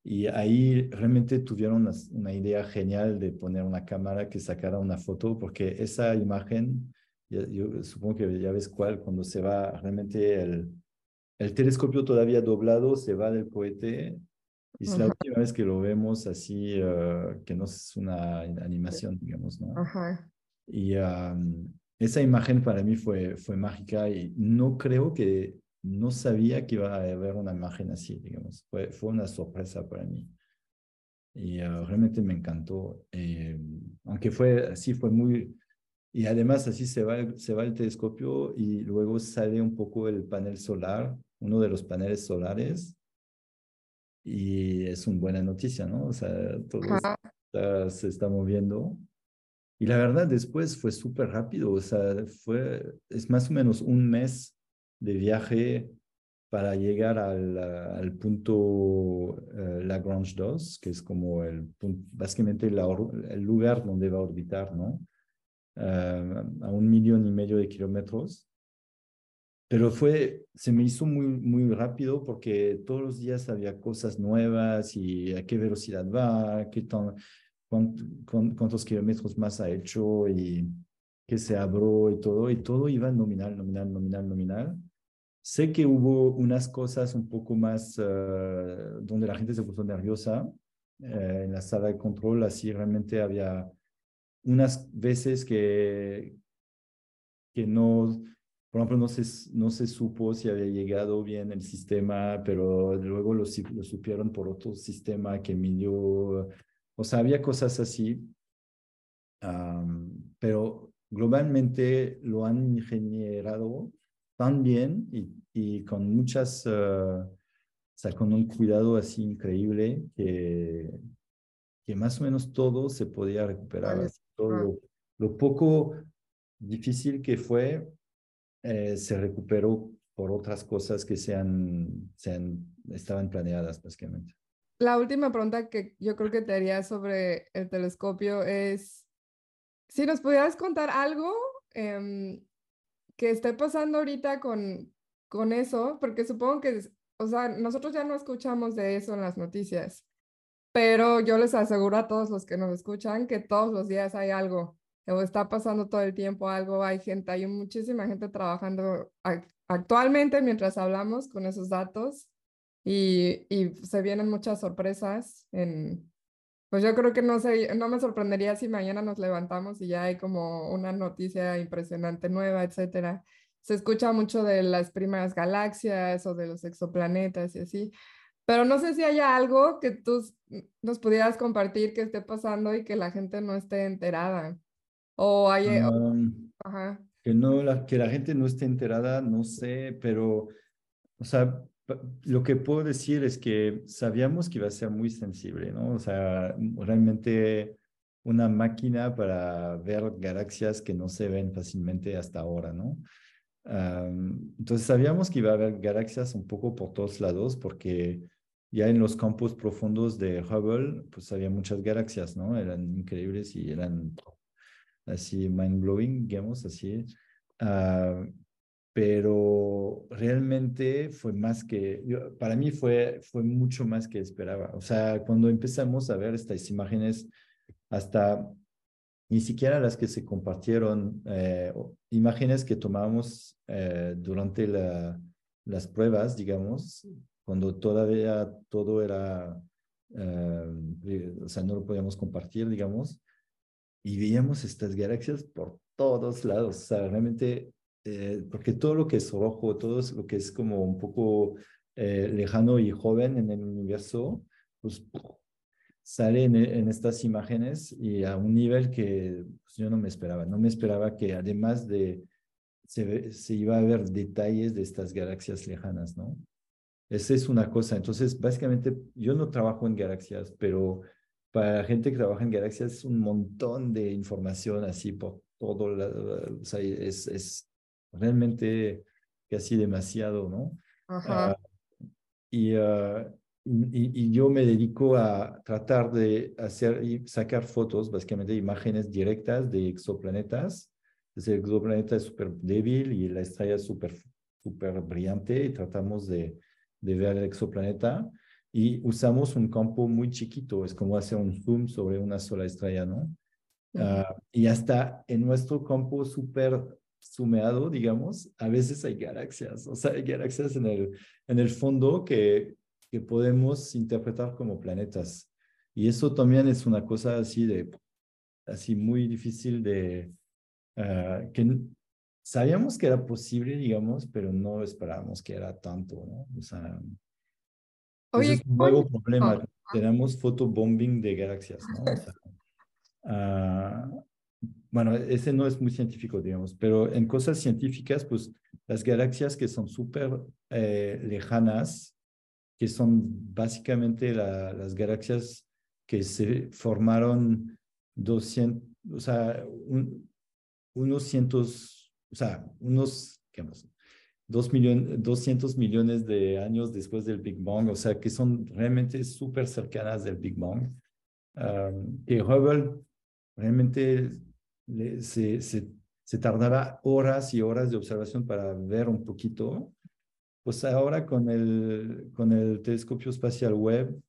B: y ahí realmente tuvieron una, una, idea genial de poner una cámara que sacara una foto, porque esa imagen, yo, yo supongo que ya ves cuál, cuando se va realmente el, el telescopio todavía doblado, se va del cohete, y es la última vez que lo vemos así, uh, que no es una animación, digamos, ¿no?
A: Ajá.
B: Y um, esa imagen para mí fue, fue mágica y no creo que no sabía que iba a haber una imagen así, digamos. Fue, fue una sorpresa para mí. Y uh, realmente me encantó. Eh, aunque fue así, fue muy... Y además así se va, se va el telescopio y luego sale un poco el panel solar, uno de los paneles solares. Y es una buena noticia, ¿no? O sea, todo está, se está moviendo. Y la verdad, después fue súper rápido. O sea, fue, es más o menos un mes de viaje para llegar al, al punto uh, Lagrange 2, que es como el punto, básicamente la, el lugar donde va a orbitar, ¿no? Uh, a un millón y medio de kilómetros. Pero fue, se me hizo muy, muy rápido porque todos los días había cosas nuevas y a qué velocidad va, qué tan, cuánto, cuántos kilómetros más ha hecho y qué se abrió y todo, y todo iba nominal, nominal, nominal, nominal. Sé que hubo unas cosas un poco más uh, donde la gente se puso nerviosa uh, en la sala de control, así realmente había unas veces que, que no, por ejemplo, no se, no se supo si había llegado bien el sistema, pero luego lo, lo supieron por otro sistema que midió, o sea, había cosas así, um, pero globalmente lo han ingenierado tan bien y, y con muchas, uh, o sea, con un cuidado así increíble que, que más o menos todo se podía recuperar. Todo lo, lo, poco difícil que fue, eh, se recuperó por otras cosas que sean, sean, estaban planeadas básicamente.
A: La última pregunta que yo creo que te haría sobre el telescopio es si nos pudieras contar algo eh, que esté pasando ahorita con, con eso, porque supongo que, o sea, nosotros ya no escuchamos de eso en las noticias, pero yo les aseguro a todos los que nos escuchan que todos los días hay algo, o está pasando todo el tiempo algo, hay gente, hay muchísima gente trabajando actualmente mientras hablamos con esos datos y, y se vienen muchas sorpresas en, pues yo creo que no sé, no me sorprendería si mañana nos levantamos y ya hay como una noticia impresionante nueva, etcétera. Se escucha mucho de las primeras galaxias o de los exoplanetas y así, pero no sé si haya algo que tú nos pudieras compartir que esté pasando y que la gente no esté enterada. O hay...
B: Um, Ajá. Que, no la, que la gente no esté enterada, no sé, pero, o sea, lo que puedo decir es que sabíamos que iba a ser muy sensible, ¿no? O sea, realmente una máquina para ver galaxias que no se ven fácilmente hasta ahora, ¿no? Entonces sabíamos que iba a haber galaxias un poco por todos lados porque ya en los campos profundos de Hubble, pues había muchas galaxias, ¿no? Eran increíbles y eran así mind-blowing, digamos, así. Ah, pero realmente fue más que, para mí fue, fue mucho más que esperaba. O sea, cuando empezamos a ver estas imágenes, hasta ni siquiera las que se compartieron, eh, imágenes que tomamos eh, durante la, las pruebas, digamos, cuando todavía todo era, eh, o sea, no lo podíamos compartir, digamos, y veíamos estas galaxias por todos lados, o sea, realmente, porque todo lo que es rojo, todo lo que es como un poco lejano y joven en el universo, pues sale en, estas imágenes y a un nivel que pues, yo no me esperaba. No me esperaba que además de, se, se, iba a ver detalles de estas galaxias lejanas, ¿no? Esa es una cosa. Entonces, básicamente, yo no trabajo en galaxias, pero para la gente que trabaja en galaxias es un montón de información así por todo, la, o sea, es, es realmente casi demasiado, ¿no?
A: Ajá.
B: Ah, y, uh, y, yo me dedico a tratar de hacer y sacar fotos, básicamente imágenes directas de exoplanetas. el exoplaneta es súper débil y la estrella es súper super brillante y tratamos de, de ver el exoplaneta y usamos un campo muy chiquito, es como hacer un zoom sobre una sola estrella, ¿no? Ah, y hasta en nuestro campo súper sumeado, digamos, a veces hay galaxias, o sea, hay galaxias en el, en el fondo que que podemos interpretar como planetas. Y eso también es una cosa así de, así muy difícil de, ah, que sabíamos que era posible, digamos, pero no esperábamos que era tanto, ¿no? O sea,
A: Oye,
B: es un nuevo problema. Tenemos fotobombing de galaxias, ¿no? O sea, ah, bueno, ese no es muy científico, digamos, pero en cosas científicas, pues las galaxias que son súper eh, lejanas que son básicamente las galaxias que se formaron 200, o sea, unos cientos, o sea, unos, dos millones, 200 millones de años después del Big Bang, o sea, que son realmente súper cercanas del Big Bang. que Hubble realmente se, se, se tardaba horas y horas de observación para ver un poquito pues ahora con el, con el telescopio espacial web,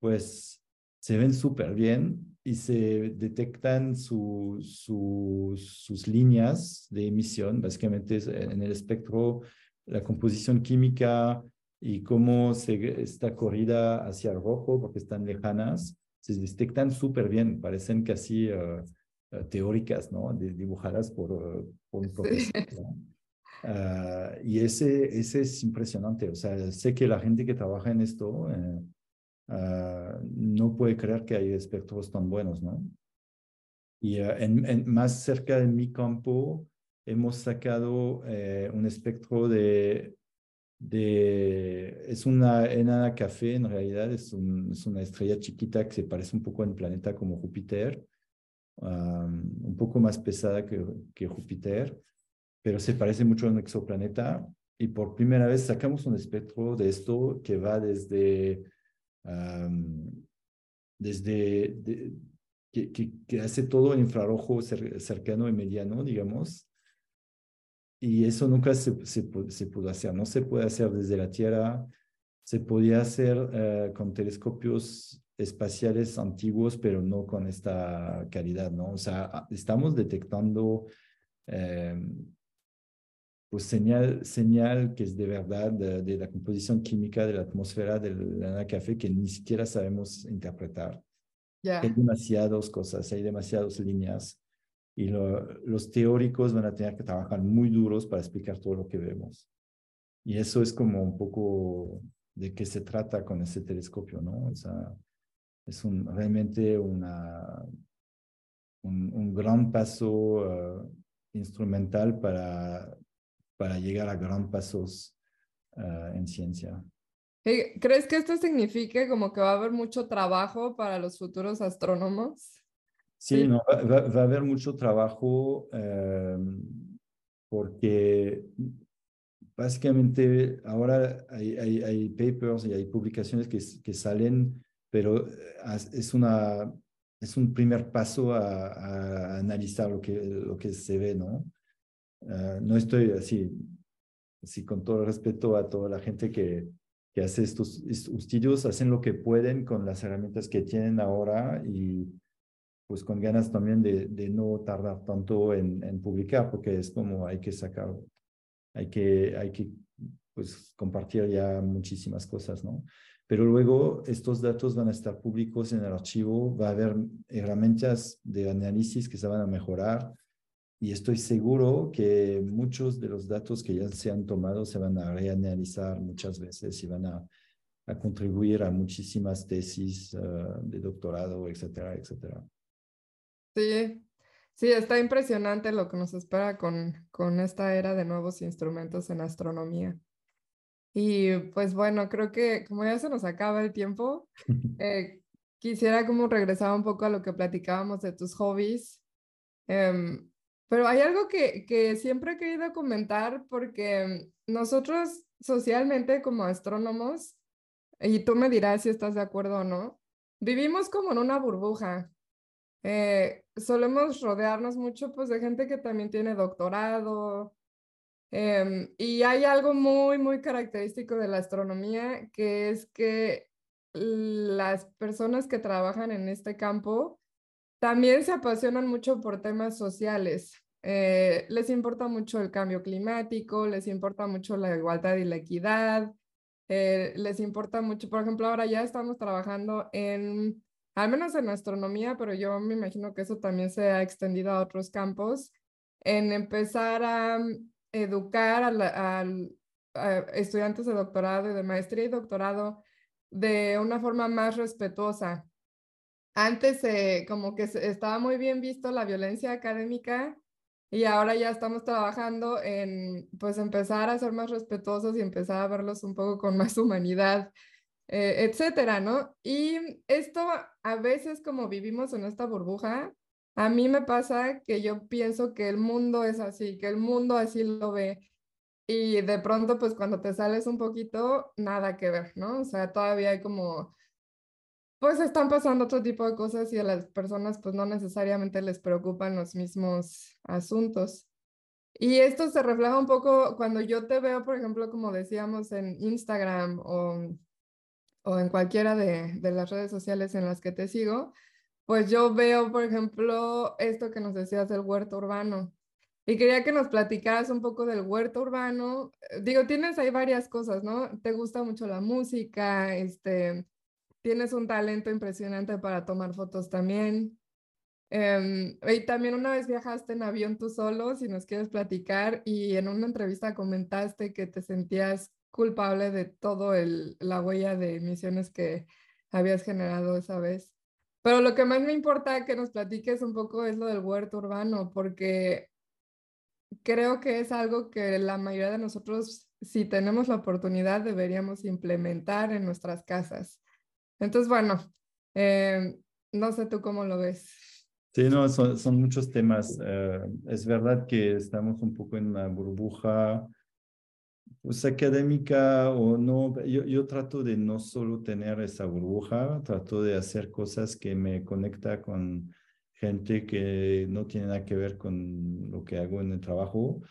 B: pues se ven súper bien y se detectan su, sus líneas de emisión, básicamente en el espectro, la composición química y cómo se está corrida hacia el rojo porque están lejanas, se detectan súper bien, parecen casi uh, teóricas, ¿no? dibujadas por, uh, por un profesor. Ah, y ese, ese es impresionante. O sea, sé que la gente que trabaja en esto eh, ah, no puede creer que hay espectros tan buenos, ¿no? Y ah, en, más cerca de mi campo hemos sacado eh, un espectro de, de... Es una enana café, en realidad, es, es, una estrella chiquita que se parece un poco a un planeta como Júpiter, un poco más pesada que, que Júpiter pero se parece mucho a un exoplaneta y por primera vez sacamos un espectro de esto que va desde, desde que, que, hace todo en infrarrojo cercano y mediano, digamos. Y eso nunca se, se, se, pudo hacer, no se puede hacer desde la Tierra, se podía hacer eh, con telescopios espaciales antiguos, pero no con esta calidad, ¿no? O sea, estamos detectando em, pues señal, señal que es de verdad de, la composición química de la atmósfera del la café que ni siquiera sabemos interpretar. Hay demasiadas cosas, hay demasiadas líneas y los teóricos van a tener que trabajar muy duros para explicar todo lo que vemos. Y eso es como un poco de qué se trata con ese telescopio, ¿no? O sea, es un, realmente una, un, un gran paso uh, instrumental para, para llegar a gran pasos ah, en ciencia.
A: ¿Crees que esto signifique como que va a haber mucho trabajo para los futuros astrónomos?
B: Sí, No, va, a haber mucho trabajo em, porque básicamente ahora hay, hay, hay, papers y hay publicaciones que, que salen, pero eh, es, una, es un primer paso a, a analizar lo que, lo que se ve, ¿no? Ah, no estoy así, así con todo el respeto a toda la gente que, que hace estos estudios, hacen lo que pueden con las herramientas que tienen ahora y pues con ganas también de, de no tardar tanto en, en, publicar, porque es como hay que sacar, hay que, hay que pues compartir ya muchísimas cosas, ¿no? Pero luego estos datos van a estar públicos en el archivo, va a haber herramientas de análisis que se van a mejorar, y estoy seguro que muchos de los datos que ya se han tomado se van a reanalizar muchas veces y van a, a contribuir a muchísimas tesis ah, de doctorado, etcétera, etcétera.
A: Sí, sí, está impresionante lo que nos espera con, con esta era de nuevos instrumentos en astronomía. Y pues bueno, creo que como ya se nos acaba el tiempo, eh, quisiera como regresar un poco a lo que platicábamos de tus hobbies. Em, pero hay algo que, que siempre he querido comentar porque nosotros socialmente como astrónomos, y tú me dirás si estás de acuerdo o no, vivimos como en una burbuja. Eh, solemos rodearnos mucho pues de gente que también tiene doctorado. Em, y hay algo muy, muy característico de la astronomía, que es que las personas que trabajan en este campo también se apasionan mucho por temas sociales. Eh, les importa mucho el cambio climático, les importa mucho la igualdad y la equidad, eh, les importa mucho, por ejemplo, ahora ya estamos trabajando en, al menos en astronomía, pero yo me imagino que eso también se ha extendido a otros campos, en empezar a mm, educar a, a estudiantes de doctorado y de maestría y doctorado de una forma más respetuosa antes eh, como que estaba muy bien visto la violencia académica y ahora ya estamos trabajando en pues empezar a ser más respetuosos y empezar a verlos un poco con más humanidad, eh, etcétera, ¿no? Y esto a veces como vivimos en esta burbuja, a mí me pasa que yo pienso que el mundo es así, que el mundo así lo ve. Y de pronto, pues cuando te sales un poquito, nada que ver, ¿no? O sea, todavía hay como pues están pasando otro tipo de cosas y a las personas pues no necesariamente les preocupan los mismos asuntos. Y esto se refleja un poco cuando yo te veo, por ejemplo, como decíamos en Instagram o, o en cualquiera de, de las redes sociales en las que te sigo, pues yo veo, por ejemplo, esto que nos decías del huerto urbano. Y quería que nos platicaras un poco del huerto urbano. Digo, tienes ahí varias cosas, ¿no? Te gusta mucho la música, este, tienes un talento impresionante para tomar fotos también. Em, y también una vez viajaste en avión tú solo, si nos quieres platicar, y en una entrevista comentaste que te sentías culpable de todo el, la huella de emisiones que habías generado esa vez. Pero lo que más me importa que nos platiques un poco es lo del huerto urbano, porque creo que es algo que la mayoría de nosotros, si tenemos la oportunidad, deberíamos implementar en nuestras casas. Entonces, bueno, eh, no sé tú cómo lo ves.
B: Sí, no, son, son muchos temas. Eh, es verdad que estamos un poco en una burbuja pues, académica o no. Yo, yo trato de no solo tener esa burbuja, trato de hacer cosas que me conecta con gente que no tiene nada que ver con lo que hago en el trabajo.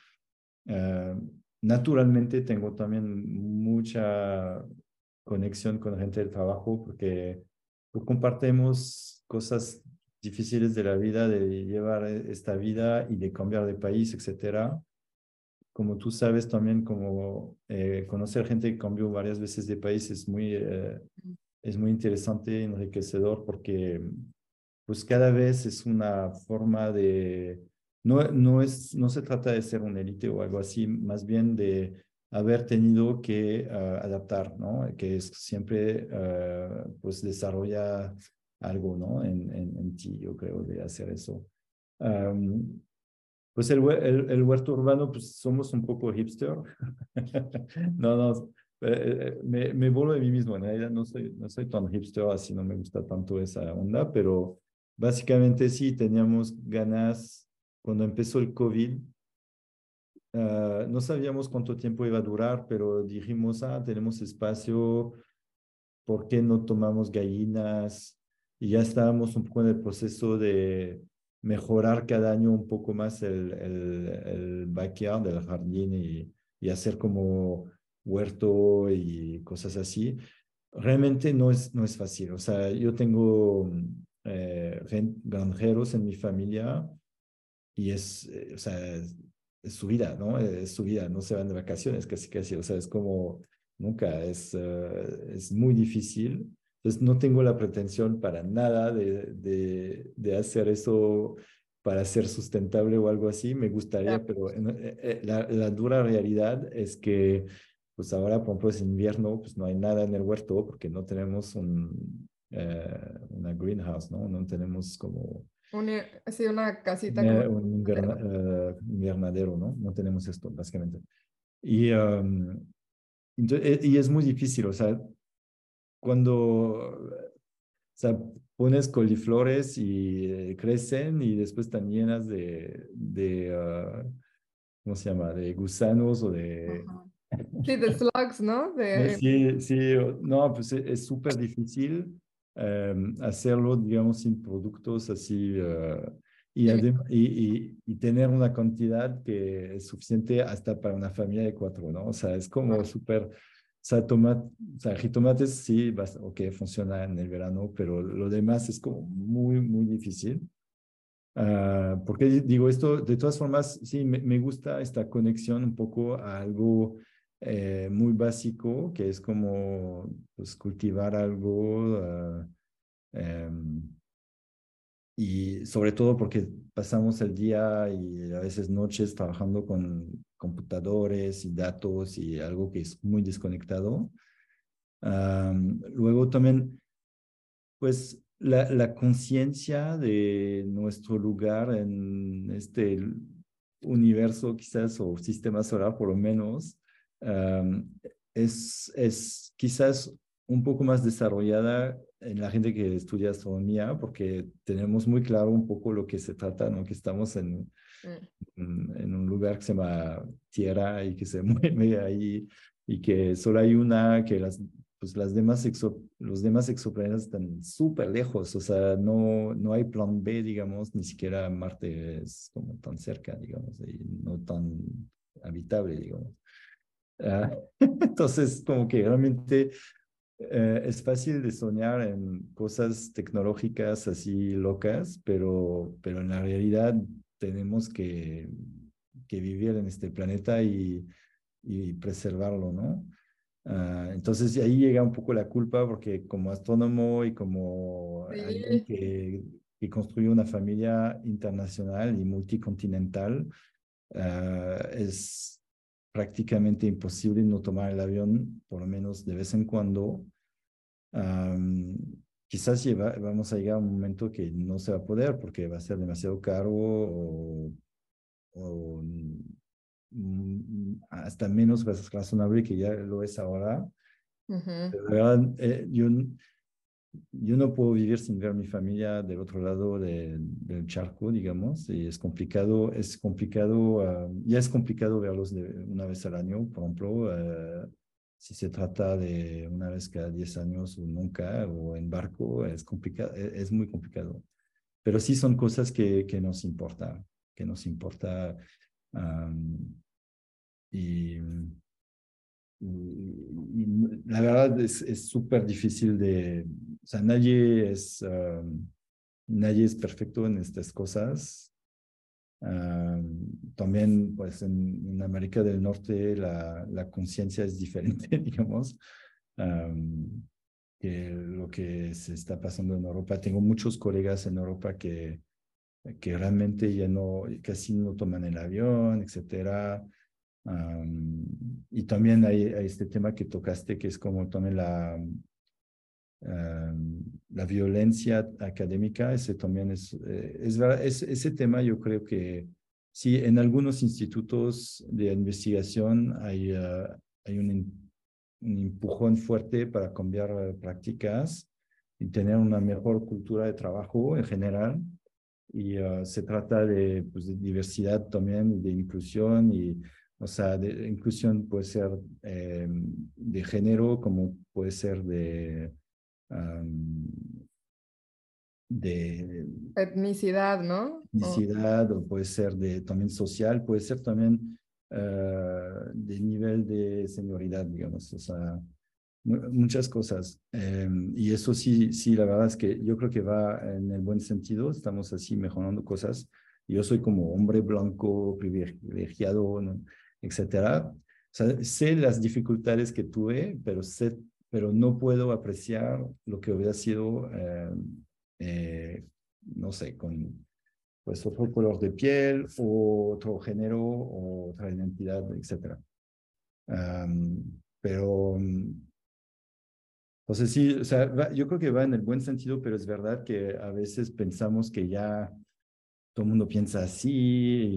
B: Eh, naturalmente tengo también mucha conexión con gente del trabajo porque compartimos cosas difíciles de la vida, de llevar esta vida y de cambiar de país, etcétera. Como tú sabes también, como eh, conocer gente que cambió varias veces de país es muy, eh, es muy interesante, enriquecedor, porque pues cada vez es una forma de, no, no, es, no se trata de ser un élite o algo así, más bien de haber tenido que ah, adaptar, ¿no? Que es siempre, uh, pues, desarrolla algo, ¿no? En, ti, yo creo, de hacer eso. Pues el, el, el, huerto urbano, pues somos un poco hipster. no, no, eh, me, me vuelvo de mí mismo. En no soy, no soy tan hipster, así no me gusta tanto esa onda, pero básicamente sí teníamos ganas cuando empezó el COVID. Uh, no sabíamos cuánto tiempo iba a durar, pero dijimos, ah, tenemos espacio, ¿por qué no tomamos gallinas? Y ya estábamos un poco en el proceso de mejorar cada año un poco más el, el, el backyard, el jardín y, y hacer como huerto y cosas así. Realmente no es, no es fácil. O sea, yo tengo eh, granjeros en mi familia y es, eh, o sea, es, su vida, ¿no? Es su vida, no se van de vacaciones casi casi, o sea, es como nunca, es, uh, es muy difícil. Entonces, no tengo la pretensión para nada de, de, de, hacer eso para ser sustentable o algo así, me gustaría, pero eh, la, la, dura realidad es que, pues ahora, por ejemplo, es invierno, pues no hay nada en el huerto porque no tenemos un, eh, una greenhouse, ¿no? No tenemos como...
A: Un, sí, una casita.
B: un invernadero. Uh, invernadero, ¿no? No tenemos esto, básicamente. Y, um, y es muy difícil, o sea, cuando o sea, pones coliflores y eh, crecen y después están llenas de, de uh, ¿cómo se llama? De gusanos o de...
A: Sí, de slugs, ¿no? De...
B: Sí, sí, no, pues es súper difícil um, hacerlo, digamos, sin productos así uh, y, y, y, tener una cantidad que es suficiente hasta para una familia de cuatro, ¿no? O sea, es como súper... O sea, tomate, o sea, jitomates sí, ok, funciona en el verano, pero lo demás es como muy, muy difícil. Uh, porque digo esto, de todas formas, sí, me, me, gusta esta conexión un poco a algo eh, muy básico, que es como pues, cultivar algo. Uh, um, y sobre todo porque pasamos el día y a veces noches trabajando con computadores y datos y algo que es muy desconectado. Luego también, pues la conciencia de nuestro lugar en este universo quizás o sistema solar por lo menos um, es, es quizás un poco más desarrollada en la gente que estudia astronomía, porque tenemos muy claro un poco lo que se trata, ¿no? Que estamos en, mm. en, un lugar que se llama Tierra y que se mueve ahí y que solo hay una, que las, pues las demás exo, los demás exoplanetas están súper lejos, o sea, no, no hay plan B, digamos, ni siquiera Marte es como tan cerca, digamos, y no tan habitable, digamos. Uh, entonces, como que realmente eh, es fácil de soñar en cosas tecnológicas así locas, pero, pero en la realidad tenemos que, que vivir en este planeta y, y preservarlo, ¿no? Uh, entonces ahí llega un poco la culpa porque como astrónomo y como sí. alguien que, que, construyó una familia internacional y multicontinental, uh, es, prácticamente imposible no tomar el avión, por lo menos de vez en cuando. Um, quizás lleva, vamos a llegar a un momento que no se va a poder porque va a ser demasiado caro o, o mm, hasta menos razonable que ya lo es ahora. Uh -huh. Pero, verdad, eh, yo yo no puedo vivir sin ver mi familia del otro lado de, del charco, digamos, y es complicado, es complicado, uh, ya es complicado verlos de una vez al año, por ejemplo, uh, si se trata de una vez cada 10 años o nunca, o en barco, es complicado, es, es muy complicado. Pero sí son cosas que, que nos importa, que nos importa. Um, y y, la verdad es súper difícil de, o sea, nadie es, um, nadie es perfecto en estas cosas. Um, también, pues, en, en, América del Norte la, la conciencia es diferente, digamos, um, que lo que se está pasando en Europa. Tengo muchos colegas en Europa que, que realmente ya no, casi no toman el avión, etcétera. Um, y también hay, hay, este tema que tocaste, que es como también la, um, la violencia académica, ese también es, eh, es, es, ese tema yo creo que sí, en algunos institutos de investigación hay, hay un, un, empujón fuerte para cambiar prácticas y tener una mejor cultura de trabajo en general. Y se trata de, pues, de diversidad también, de inclusión y o sea, de inclusión puede ser eh, de género, como puede ser de, de
A: etnicidad, ¿no?
B: Etnicidad, o, puede ser de también social, puede ser también uh, de nivel de señoridad, digamos, o sea, muchas cosas. Em, y eso sí, sí, la verdad es que yo creo que va en el buen sentido, estamos así mejorando cosas. Yo soy como hombre blanco privilegiado, ¿no? Etcétera. O sea, sé las dificultades que tuve, pero, sé, pero no puedo apreciar lo que hubiera sido, eh, eh, no sé, con pues otro color de piel o otro género o otra identidad, etcétera. pero, entonces sí, o sea, yo creo que va en el buen sentido, pero es verdad que a veces pensamos que ya todo el mundo piensa así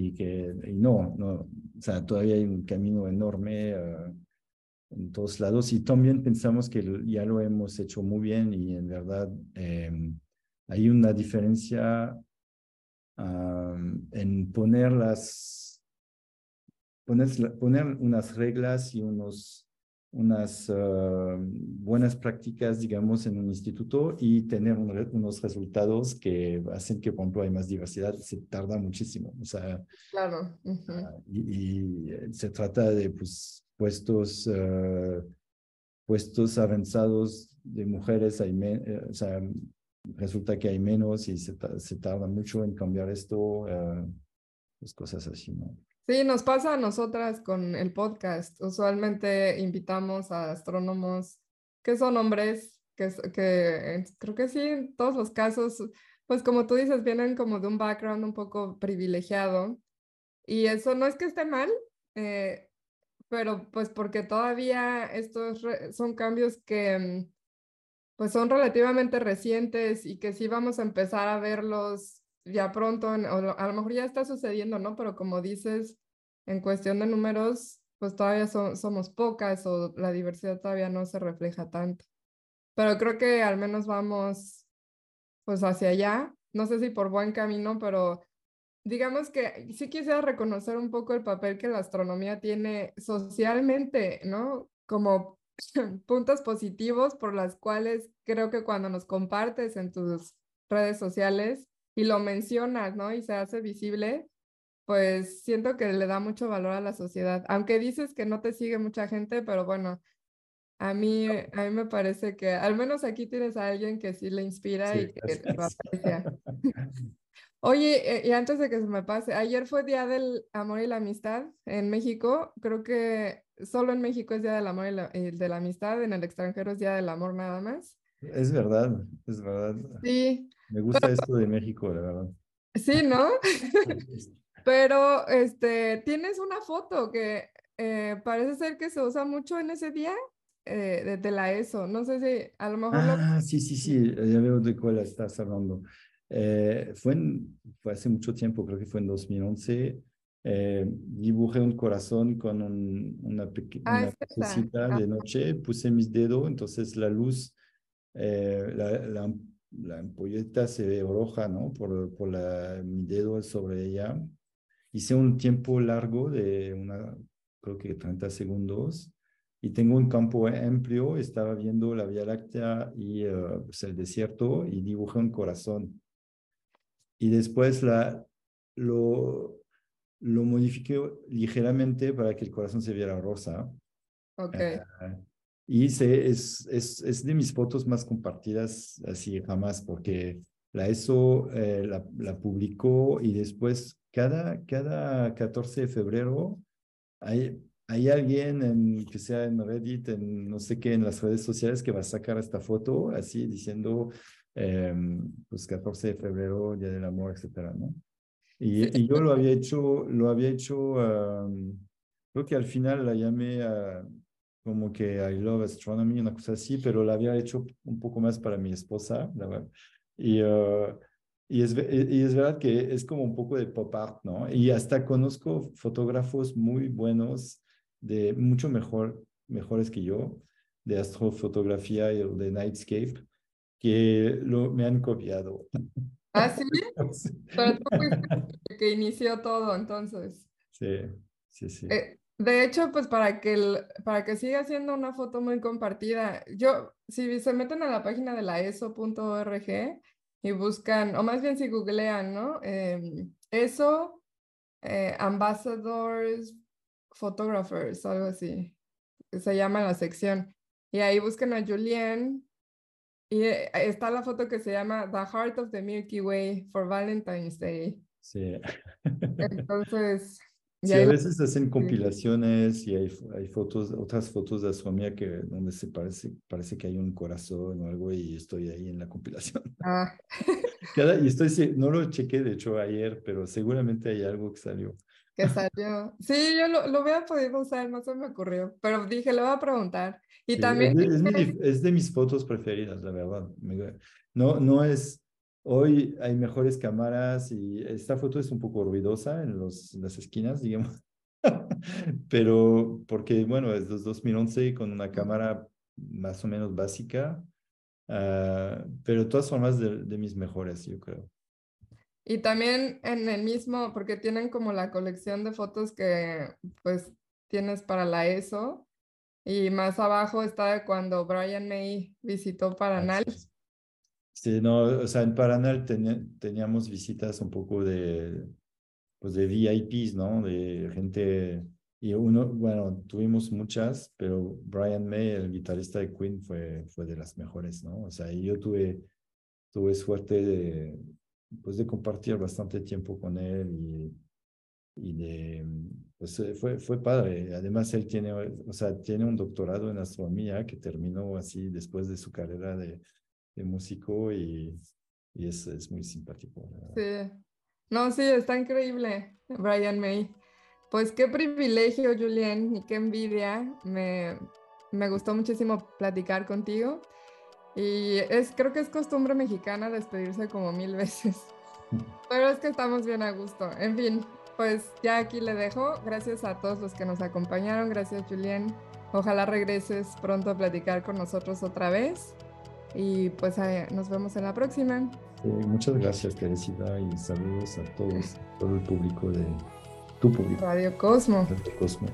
B: y que y no, no, o sea, todavía hay un camino enorme uh, en todos lados. Y también pensamos que ya lo hemos hecho muy bien y en verdad eh, hay una diferencia en poner las, poner, poner unas reglas y unos unas uh, buenas prácticas, digamos, en un instituto y tener unos resultados que hacen que, por ejemplo, hay más diversidad, se tarda muchísimo. O sea,
A: claro.
B: Ah, y, se trata de pues, puestos, uh, puestos avanzados de mujeres, hay eh, o sea, resulta que hay menos y se, se tarda mucho en cambiar esto, uh, pues cosas así, ¿no?
A: Sí, nos pasa a nosotras con el podcast. Usualmente invitamos a astrónomos que son hombres, que, que creo que sí, en todos los casos, pues como tú dices, vienen como de un background un poco privilegiado. Y eso no es que esté mal, eh, pero pues porque todavía estos son cambios que mm, pues son relativamente recientes y que sí vamos a empezar a verlos ya pronto, a lo mejor ya está sucediendo, ¿no? Pero como dices, en cuestión de números, pues todavía somos pocas o la diversidad todavía no se refleja tanto. Pero creo que al menos vamos pues hacia allá. No sé si por buen camino, pero digamos que sí quisiera reconocer un poco el papel que la astronomía tiene socialmente, ¿no? Como puntos positivos por las cuales creo que cuando nos compartes en tus redes sociales, y lo mencionas, ¿no? Y se hace visible, pues siento que le da mucho valor a la sociedad. Aunque dices que no te sigue mucha gente, pero bueno, a mí, a mí me parece que al menos aquí tienes a alguien que sí le inspira y que lo aprecia. Oye, eh, y antes de que se me pase, ayer fue Día del Amor y la Amistad en México. Creo que solo en México es Día del Amor y de la Amistad, en el extranjero es Día del Amor nada más.
B: Es verdad, es verdad.
A: Sí,
B: me gusta esto de México, la verdad.
A: Sí, ¿no? Pero este, tienes una foto que eh, parece ser que se usa mucho en ese día eh, de, la ESO. No sé si a lo mejor.
B: Ah, sí, sí, sí, ya veo de cuál estás hablando. Eh, fue, fue hace mucho tiempo, creo que fue en 2011. dibujé un corazón con una pequeña ah, de noche, puse mis dedos, entonces la luz, la, la, la ampolleta se ve roja, ¿no? Por, por la, mi dedo sobre ella. Hice un tiempo largo de una, creo que 30 segundos, y tengo un campo amplio, estaba viendo la Vía Láctea y eh, pues, el desierto y dibujé un corazón. Y después la, lo, lo modifiqué ligeramente para que el corazón se viera rosa.
A: Okay.
B: Eh, y se, es, es, es, de mis fotos más compartidas así jamás, porque la ESO eh, la, la, publicó y después cada, cada 14 de febrero hay, hay alguien en, que sea en Reddit, en no sé qué, en las redes sociales que va a sacar esta foto así diciendo, em, pues 14 de febrero, Día del Amor, etcétera, ¿no? Y, y, yo lo había hecho, lo había hecho, creo que al final la llamé a como que I Love Astronomy, una cosa así, pero la había hecho un poco más para mi esposa, la verdad. Y, uh, Y es, y es verdad que es como un poco de pop art, ¿no? Y hasta conozco fotógrafos muy buenos, de mucho mejor, mejores que yo, de astrofotografía o de nightscape, que lo, me han copiado.
A: ¿Ah, sí? Pero tú fuiste que inició todo, entonces.
B: Sí, sí, sí.
A: Eh, de hecho, pues para que, el, para que siga siendo una foto muy compartida, yo, si se meten a la página de la eso.org y buscan, o más bien si googlean, ¿no? Em, eso, eh, Ambassadors, Photographers, algo así, se llama la sección. Y ahí buscan a Julien y eh, está la foto que se llama The Heart of the Milky Way for Valentine's Day.
B: Sí.
A: Entonces,
B: Sí, a veces hacen compilaciones y hay, hay, fotos, otras fotos de astronomía que donde se parece, parece que hay un corazón o algo y estoy ahí en la compilación.
A: Ah.
B: Cada, y estoy, no lo chequé de hecho ayer, pero seguramente hay algo que salió.
A: Que salió. Sí, yo lo, lo hubiera podido usar, no se me ocurrió, pero dije, le voy a preguntar. Y también...
B: Es de, es de, mis fotos preferidas, la verdad. No, no es Hoy hay mejores cámaras y esta foto es un poco ruidosa en, los, las esquinas, digamos. Pero porque, bueno, es 2011 con una cámara más o menos básica, uh, pero todas formas de, de, mis mejores, yo creo.
A: Y también en el mismo, porque tienen como la colección de fotos que pues tienes para la ESO, y más abajo está cuando Brian May visitó Paranal.
B: Sí, no, o sea, en Paranal teníamos visitas un poco de, pues de VIPs, ¿no? De gente, y uno, bueno, tuvimos muchas, pero Brian May, el guitarrista de Queen, fue, fue de las mejores, ¿no? O sea, yo tuve, tuve suerte de, pues de compartir bastante tiempo con él y, y de, pues eh, fue, fue padre. Además, él tiene, o sea, tiene un doctorado en astronomía que terminó así después de su carrera de de músico y, y es, es, muy simpático.
A: Sí. No, sí, está increíble, Brian May. Pues qué privilegio, Julián, y qué envidia. Me, me gustó muchísimo platicar contigo. Y es, creo que es costumbre mexicana despedirse como mil veces. Pero es que estamos bien a gusto. En fin, pues ya aquí le dejo. Gracias a todos los que nos acompañaron. Gracias, Julián. Ojalá regreses pronto a platicar con nosotros otra vez. Y pues nos vemos en la próxima.
B: muchas gracias, Teresita, y saludos a todos, todo el público de tu público.
A: Radio Cosmo.
B: Radio Cosmo.